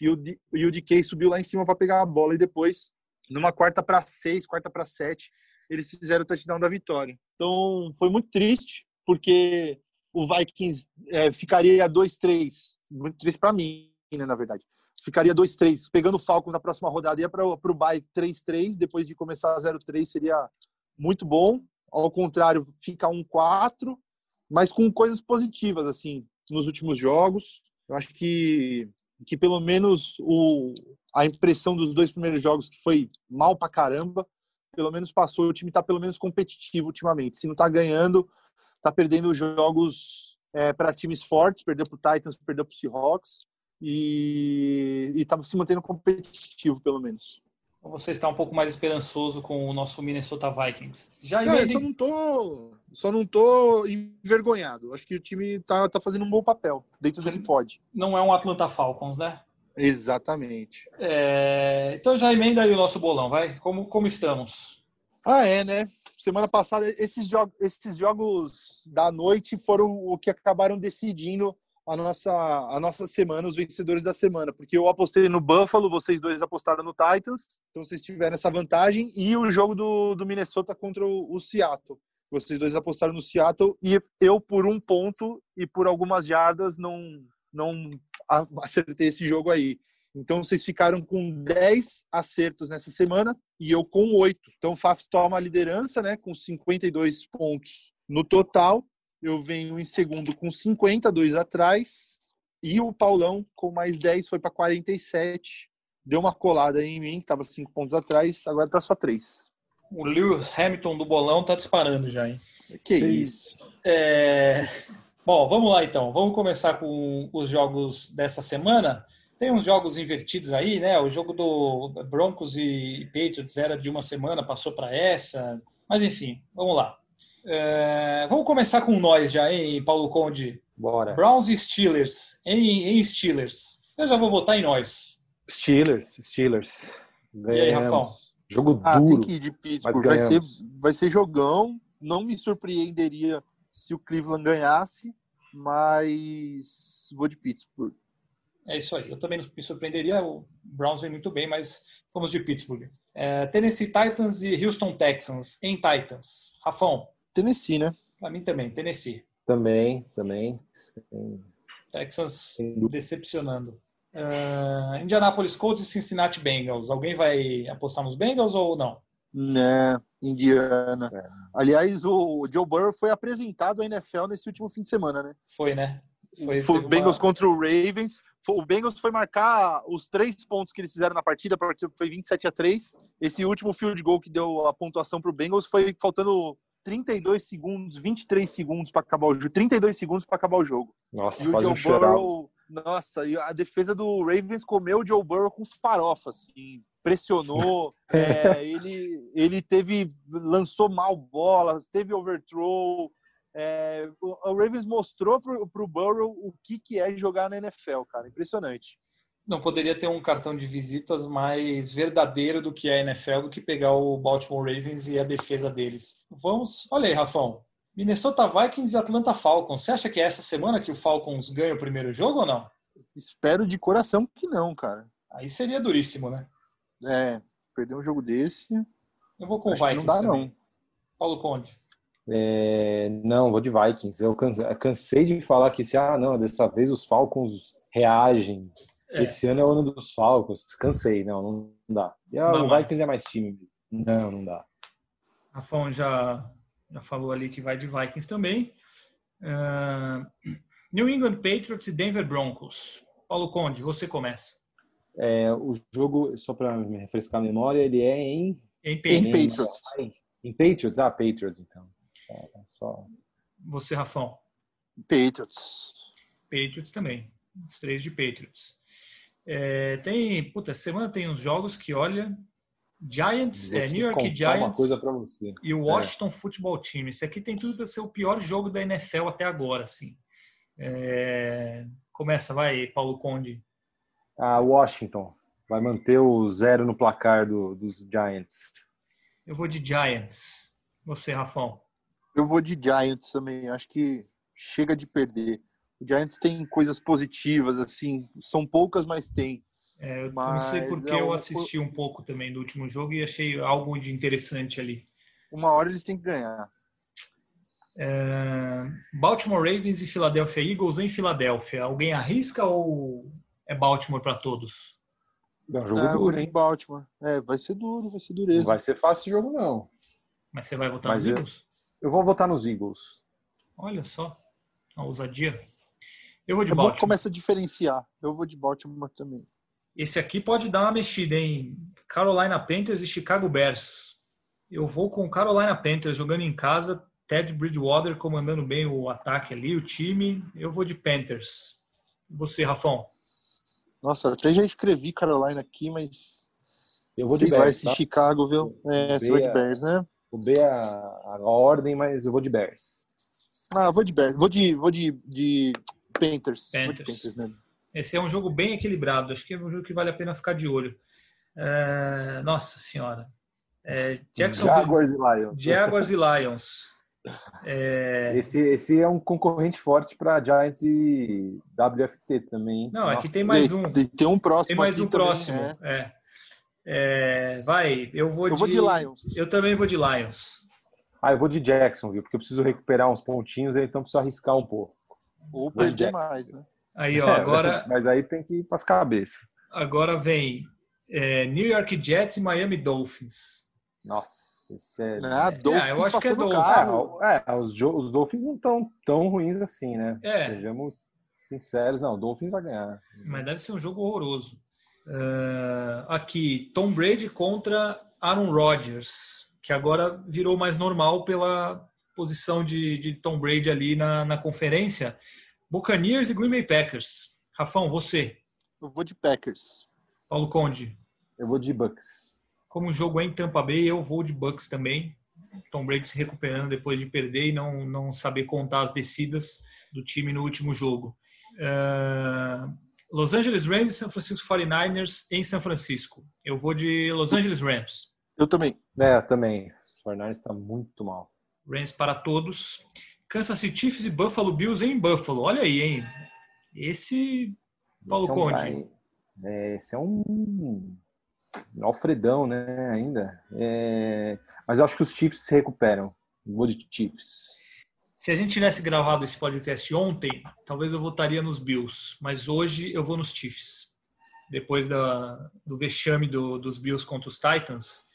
e o, e o DK subiu lá em cima para pegar a bola e depois, numa quarta para 6, quarta para 7, eles fizeram o touchdown da vitória. Então, foi muito triste, porque o Vikings é, ficaria 2-3, muito triste para mim, né, na verdade ficaria 2-3. Pegando o Falcons na próxima rodada, ia para o bye 3-3, depois de começar 0-3 seria muito bom. Ao contrário, fica 1-4, mas com coisas positivas, assim, nos últimos jogos. Eu acho que, que pelo menos o, a impressão dos dois primeiros jogos, que foi mal pra caramba, pelo menos passou. O time está pelo menos competitivo ultimamente. Se não está ganhando, está perdendo jogos é, para times fortes, perdeu para o Titans, perdeu para o Seahawks e estava se mantendo competitivo, pelo menos. Então você está um pouco mais esperançoso com o nosso Minnesota Vikings. Já não, eu só não tô, só não tô envergonhado. Acho que o time tá, tá fazendo um bom papel dentro do que pode. Não é um Atlanta Falcons, né? Exatamente. É... Então já emenda aí o nosso bolão, vai. Como, como estamos? Ah, é, né? Semana passada, esses, jogos, esses jogos da noite foram o que acabaram decidindo a nossa, a nossa semana, os vencedores da semana, porque eu apostei no Buffalo, vocês dois apostaram no Titans, então vocês tiveram essa vantagem, e o jogo do, do Minnesota contra o, o Seattle. Vocês dois apostaram no Seattle e eu, por um ponto e por algumas jardas, não, não acertei esse jogo aí. Então vocês ficaram com 10 acertos nessa semana e eu com 8. Então o Fafs toma a liderança, né, com 52 pontos no total eu venho em segundo com 52 atrás. E o Paulão, com mais 10, foi para 47. Deu uma colada em mim, que estava 5 pontos atrás, agora está só 3. O Lewis Hamilton do bolão tá disparando já, hein? Que isso. É... Bom, vamos lá então. Vamos começar com os jogos dessa semana. Tem uns jogos invertidos aí, né? O jogo do Broncos e Patriots era de uma semana, passou para essa. Mas enfim, vamos lá. É, vamos começar com nós já, hein, Paulo Conde? Bora. Browns e Steelers. Em, em Steelers. Eu já vou votar em nós. Steelers, Steelers. Ganhamos. E aí, Rafão? Jogo ah, duro. Tem que ir de Pittsburgh. Vai ser, vai ser jogão. Não me surpreenderia se o Cleveland ganhasse, mas vou de Pittsburgh. É isso aí. Eu também não me surpreenderia. O Browns vem muito bem, mas fomos de Pittsburgh. É, Tennessee Titans e Houston Texans em Titans. Rafão? Tennessee, né? Para mim também, Tennessee. Também, também. Texas decepcionando. Uh, Indianapolis Colts e Cincinnati Bengals. Alguém vai apostar nos Bengals ou não? Né, Indiana. É. Aliás, o Joe Burrow foi apresentado à NFL nesse último fim de semana, né? Foi, né? Foi, foi Bengals uma... contra o Ravens. O Bengals foi marcar os três pontos que eles fizeram na partida, a partida foi 27 a 3. Esse último field goal que deu a pontuação para o Bengals foi faltando 32 segundos, 23 segundos para acabar o jogo, 32 segundos para acabar o jogo. Nossa, e o Joe Burrow, nossa, e a defesa do Ravens comeu o Joe Burrow com farofas, assim, pressionou, é, ele ele teve lançou mal bolas, teve overthrow, é, o, Ravens mostrou pro, pro Burrow o que que é jogar na NFL, cara, impressionante não poderia ter um cartão de visitas mais verdadeiro do que a NFL, do que pegar o Baltimore Ravens e a defesa deles. Vamos, olha aí, Rafão. Minnesota Vikings e Atlanta Falcons. Você acha que é essa semana que o Falcons ganha o primeiro jogo ou não? Espero de coração que não, cara. Aí seria duríssimo, né? É, perder um jogo desse. Eu vou com o Vikings. Não dá, também. não. Paulo Conde. É, não, vou de Vikings. Eu cansei de falar que se ah, não, dessa vez os Falcons reagem, é. Esse ano é o ano dos Falcons. Cansei, não, não dá. E não, o Vikings é mais time. Não, não dá. Rafão já, já falou ali que vai de Vikings também. Uh, New England Patriots e Denver Broncos. Paulo Conde, você começa. É, o jogo, só para me refrescar a memória, ele é em... Em Patriots. Em Patriots, em Patriots? ah, Patriots então. É, só... Você, Rafão? Patriots. Patriots também. Os três de Patriots. É, tem, puta, semana tem uns jogos que, olha, Giants, é, New York Giants e o é. Washington é. Football Team. Esse aqui tem tudo para ser o pior jogo da NFL até agora, assim. É, começa, vai, Paulo Conde. A Washington vai manter o zero no placar do, dos Giants. Eu vou de Giants. Você, Rafão? Eu vou de Giants também. Acho que chega de perder. O Giants tem coisas positivas, assim, são poucas, mas tem. É, eu mas não sei porque é um... eu assisti um pouco também do último jogo e achei algo de interessante ali. Uma hora eles têm que ganhar. É... Baltimore Ravens e Philadelphia Eagles em Filadélfia. Alguém arrisca ou é Baltimore para todos? É um jogo é, duro, hein? Baltimore. É, vai ser duro, vai ser dureza. Não vai ser fácil o jogo, não. Mas você vai votar Mas nos eu, Eagles? Eu vou votar nos Eagles. Olha só, a ousadia. Eu vou de é Baltimore. começa a diferenciar. Eu vou de Baltimore também. Esse aqui pode dar uma mexida, hein? Carolina Panthers e Chicago Bears. Eu vou com Carolina Panthers jogando em casa, Ted Bridgewater comandando bem o ataque ali, o time. Eu vou de Panthers. E você, Rafão? Nossa, até já escrevi Carolina aqui, mas eu vou de Bears. Vai tá? Chicago, viu? É, você vai de Bears, né? Vou ver a, a, ordem, mas eu vou de Bears. Ah, vou de Bears. Vou de, vou de, de Panthers. Panthers. Panthers Esse é um jogo bem equilibrado. Acho que é um jogo que vale a pena ficar de olho. É, nossa senhora. É, Jaguars e Lions. Jaguars e Lions. É... Esse, esse é um concorrente forte para Giants e WFT também. Não, Nossa. aqui tem mais um. Tem um próximo. Tem mais um também, próximo. É. é. É, vai, eu vou eu de. vou de Lions. Eu também vou de Lions. Ah, eu vou de Jackson, viu? Porque eu preciso recuperar uns pontinhos, então preciso arriscar um pouco. Ou perder mais, né? Aí, ó, agora. mas aí tem que ir para as cabeças. Agora vem é, New York Jets e Miami Dolphins. Nossa, isso é. Ah, Dolphins é, eu acho que é Dolphins. É, é, os, os Dolphins não estão tão ruins assim, né? É. Sejamos sinceros, não, o Dolphins vai ganhar. Mas deve ser um jogo horroroso. Uh, aqui, Tom Brady contra Aaron Rodgers, que agora virou mais normal pela posição de, de Tom Brady ali na, na conferência. Buccaneers e Green Bay Packers. Rafão, você. Eu vou de Packers. Paulo Conde. Eu vou de Bucks. Como o jogo é em Tampa Bay, eu vou de Bucks também. Tom Brady se recuperando depois de perder e não, não saber contar as descidas do time no último jogo. Uh, Los Angeles Rams e San Francisco 49ers em São Francisco. Eu vou de Los Angeles Rams. Eu também. É, também. O 49ers está muito mal. Rams para todos. Kansas City Chiefs e Buffalo Bills em Buffalo. Olha aí, hein? Esse Paulo esse é um Conde. É, esse é um Alfredão, né? Ainda. É... Mas eu acho que os Chiefs se recuperam. Vou de Chiefs. Se a gente tivesse gravado esse podcast ontem, talvez eu votaria nos Bills, mas hoje eu vou nos Chiefs. Depois da, do vexame do, dos Bills contra os Titans,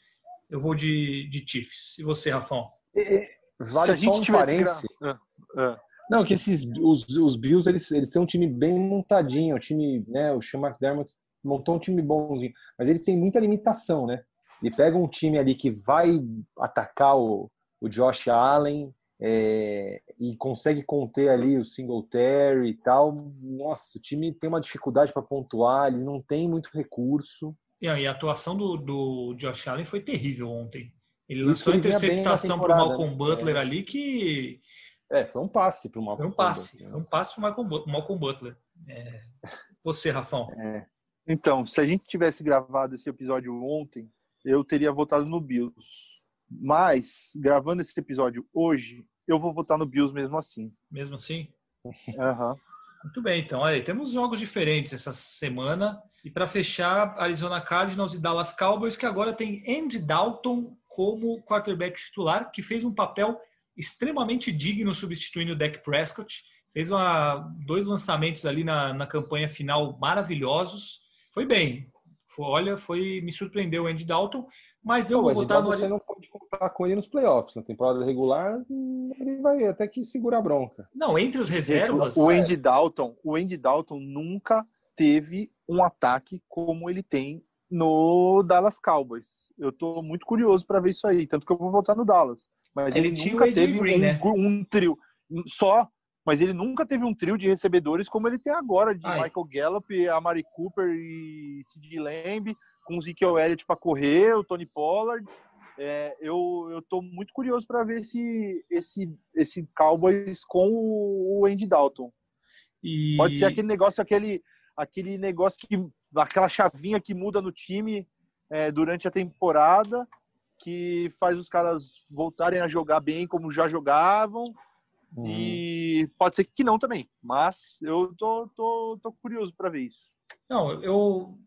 eu vou de, de Chiefs. E você, Rafão? É, vale Se a gente um tivesse gra... é, é. Não, que esses os, os Bills eles, eles têm um time bem montadinho, o time, né, o Sean McDermott montou um time bonzinho, mas ele tem muita limitação, né? Ele pega um time ali que vai atacar o, o Josh Allen, é, e consegue conter ali o Singletary e tal, nossa, o time tem uma dificuldade para pontuar, eles não têm muito recurso. E a atuação do, do Josh Allen foi terrível ontem. Ele lançou a interceptação para o Malcolm né? Butler é. ali que. É, foi um passe para o Malcolm Foi um passe, Butler. foi um passe para o Malcolm Butler. É... Você, Rafão. É. Então, se a gente tivesse gravado esse episódio ontem, eu teria votado no Bills. Mas, gravando esse episódio hoje, eu vou votar no Bills mesmo assim. Mesmo assim? Uhum. Muito bem, então. Olha, temos jogos diferentes essa semana. E para fechar, Arizona Cardinals e Dallas Cowboys, que agora tem Andy Dalton como quarterback titular, que fez um papel extremamente digno substituindo o Dak Prescott. Fez uma, dois lançamentos ali na, na campanha final maravilhosos. Foi bem. Foi, olha, foi me surpreendeu o Andy Dalton. Mas eu Pô, vou votar no. Você não pode contar com ele nos playoffs. Na temporada regular, ele vai até que segurar a bronca. Não, entre os reservas. o Andy Dalton, o Andy Dalton nunca teve um ataque como ele tem no Dallas Cowboys. Eu tô muito curioso para ver isso aí, tanto que eu vou votar no Dallas. Mas ele, ele nunca teve Green, um, né? um, trio só, mas ele nunca teve um trio de recebedores como ele tem agora, de Ai. Michael Gallup, Amari Cooper e Sid Lamb com o Ezekiel Elliott para correr, o Tony Pollard. É, eu, eu tô muito curioso para ver esse, esse, esse Cowboys com o Andy Dalton. E... Pode ser aquele negócio, aquele, aquele negócio que aquela chavinha que muda no time é, durante a temporada, que faz os caras voltarem a jogar bem como já jogavam. Uhum. E pode ser que não também, mas eu tô, tô, tô curioso para ver isso. Não, eu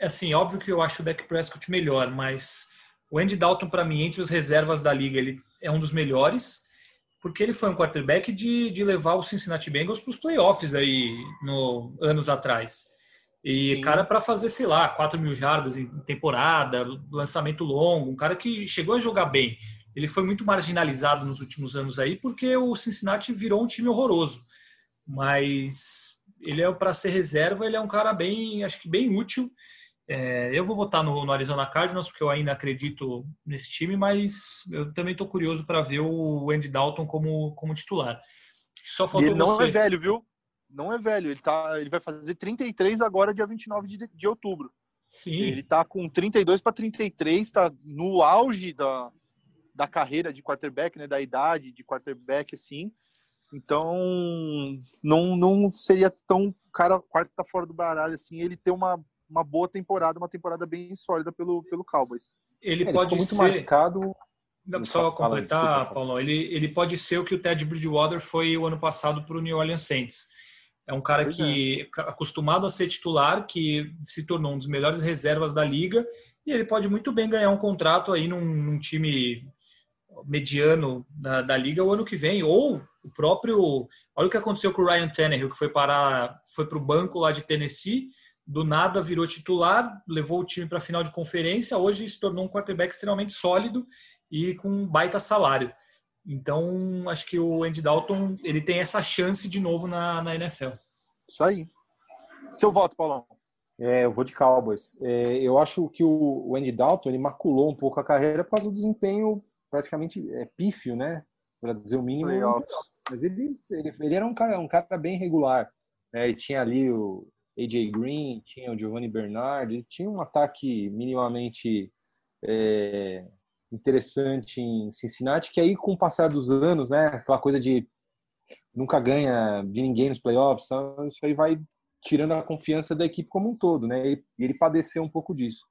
assim, óbvio que eu acho o Dak Prescott melhor, mas o Andy Dalton para mim entre as reservas da liga, ele é um dos melhores, porque ele foi um quarterback de, de levar o Cincinnati Bengals para os playoffs aí no anos atrás. E Sim. cara para fazer, sei lá, 4 mil jardas em temporada, lançamento longo, um cara que chegou a jogar bem. Ele foi muito marginalizado nos últimos anos aí porque o Cincinnati virou um time horroroso. Mas ele é para ser reserva, ele é um cara bem, acho que bem útil. É, eu vou votar no, no, Arizona Cardinals porque eu ainda acredito nesse time, mas eu também estou curioso para ver o Andy Dalton como, como titular. Só faltou ele não você. é velho, viu? Não é velho. Ele, tá, ele vai fazer 33 agora, dia 29 de, de outubro. Sim. Ele tá com 32 para 33, tá no auge da, da carreira de quarterback, né? Da idade de quarterback, assim. Então, não, não seria tão cara quarto tá fora do baralho assim, ele ter uma, uma boa temporada, uma temporada bem sólida pelo, pelo Cowboys. Ele, ele pode muito ser marcado. Só completar, Paulo, ele, ele pode ser o que o Ted Bridgewater foi o ano passado para o New Orleans Saints. É um cara pois que é. acostumado a ser titular, que se tornou um dos melhores reservas da liga e ele pode muito bem ganhar um contrato aí num, num time mediano da, da, liga o ano que vem ou o próprio olha o que aconteceu com o Ryan Tannehill que foi parar foi para o banco lá de Tennessee do nada virou titular levou o time para a final de conferência hoje se tornou um quarterback extremamente sólido e com um baita salário então, acho que o Andy Dalton ele tem essa chance de novo na, na NFL. Isso aí. Seu voto, Paulão? É, eu vou de Cowboys. É, eu acho que o, Andy Dalton ele maculou um pouco a carreira por causa do desempenho praticamente é, pífio, né? Para dizer o mínimo. Playoffs. Mas ele, ele, ele, era um cara, um cara bem regular. Né? Ele tinha ali o AJ Green, tinha o Giovanni Bernard, ele tinha um ataque minimamente é, interessante em Cincinnati, que aí com o passar dos anos, né, aquela coisa de nunca ganha de ninguém nos playoffs, isso aí vai tirando a confiança da equipe como um todo, né? E ele padeceu um pouco disso.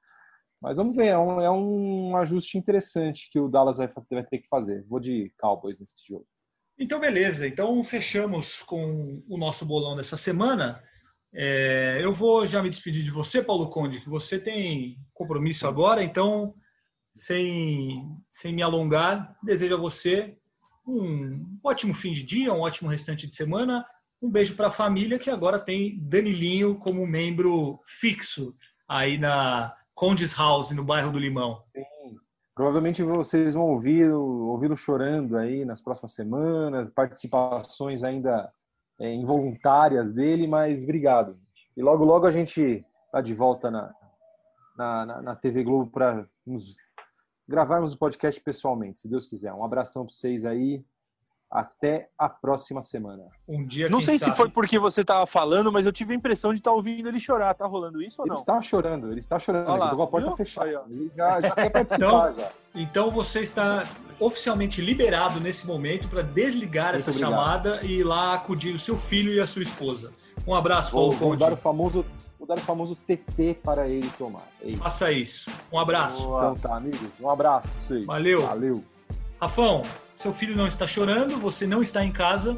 Mas vamos ver, é um, é um ajuste interessante que o Dallas vai, vai ter que fazer. Vou de Cowboys nesse jogo. Então, beleza. Então, fechamos com o nosso bolão dessa semana. É, eu vou já me despedir de você, Paulo Conde, que você tem compromisso agora, então sem, sem me alongar, desejo a você um ótimo fim de dia, um ótimo restante de semana. Um beijo para a família que agora tem Danilinho como membro fixo aí na Condes House, no bairro do Limão. Sim. Provavelmente vocês vão ouvir ouvi-lo chorando aí nas próximas semanas, participações ainda é, involuntárias dele, mas obrigado. E logo, logo a gente tá de volta na, na, na, TV Globo para nos gravarmos o podcast pessoalmente, se Deus quiser. Um abração para vocês aí. Até a próxima semana. Um dia Não sei sabe. se foi porque você estava falando, mas eu tive a impressão de estar tá ouvindo ele chorar. Tá rolando isso ou não? Ele está chorando, ele está chorando. Olha lá, ele com a porta viu? fechada. Ele já, já quer participar. Então, já. então você está oficialmente liberado nesse momento para desligar Muito essa obrigado. chamada e ir lá acudir o seu filho e a sua esposa. Um abraço, Paulo vou, vou dar o famoso vou dar o famoso TT para ele tomar. É Faça isso. Um abraço. Boa. Então tá, amigos. Um abraço pra vocês. Valeu. Valeu. Rafão, seu filho não está chorando, você não está em casa,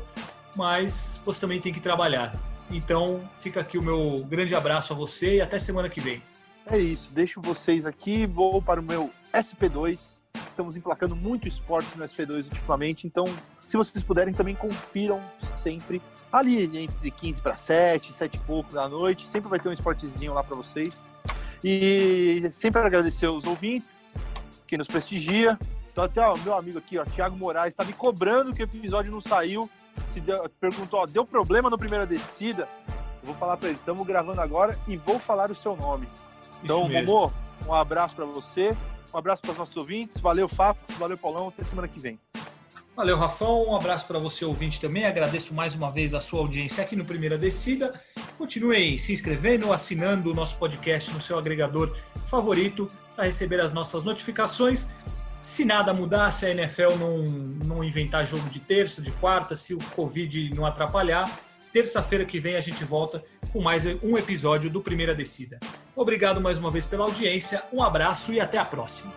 mas você também tem que trabalhar. Então, fica aqui o meu grande abraço a você e até semana que vem. É isso, deixo vocês aqui, vou para o meu SP2. Estamos emplacando muito esporte no SP2 ultimamente, então, se vocês puderem, também confiram sempre ali entre 15 para 7, 7 e pouco da noite. Sempre vai ter um esportezinho lá para vocês. E sempre agradecer aos ouvintes que nos prestigia. Então, até o meu amigo aqui, ó, Thiago Moraes, está me cobrando que o episódio não saiu. Se deu, perguntou, ó, deu problema na primeira descida? Eu vou falar para ele, estamos gravando agora e vou falar o seu nome. Então, Momô, um abraço para você, um abraço para os nossos ouvintes. Valeu, Fábio, valeu, Paulão. Até semana que vem. Valeu, Rafão. Um abraço para você, ouvinte, também. Agradeço mais uma vez a sua audiência aqui no Primeira Descida. Continuem se inscrevendo, assinando o nosso podcast no seu agregador favorito para receber as nossas notificações. Se nada mudar, se a NFL não, não inventar jogo de terça, de quarta, se o Covid não atrapalhar, terça-feira que vem a gente volta com mais um episódio do Primeira Descida. Obrigado mais uma vez pela audiência, um abraço e até a próxima.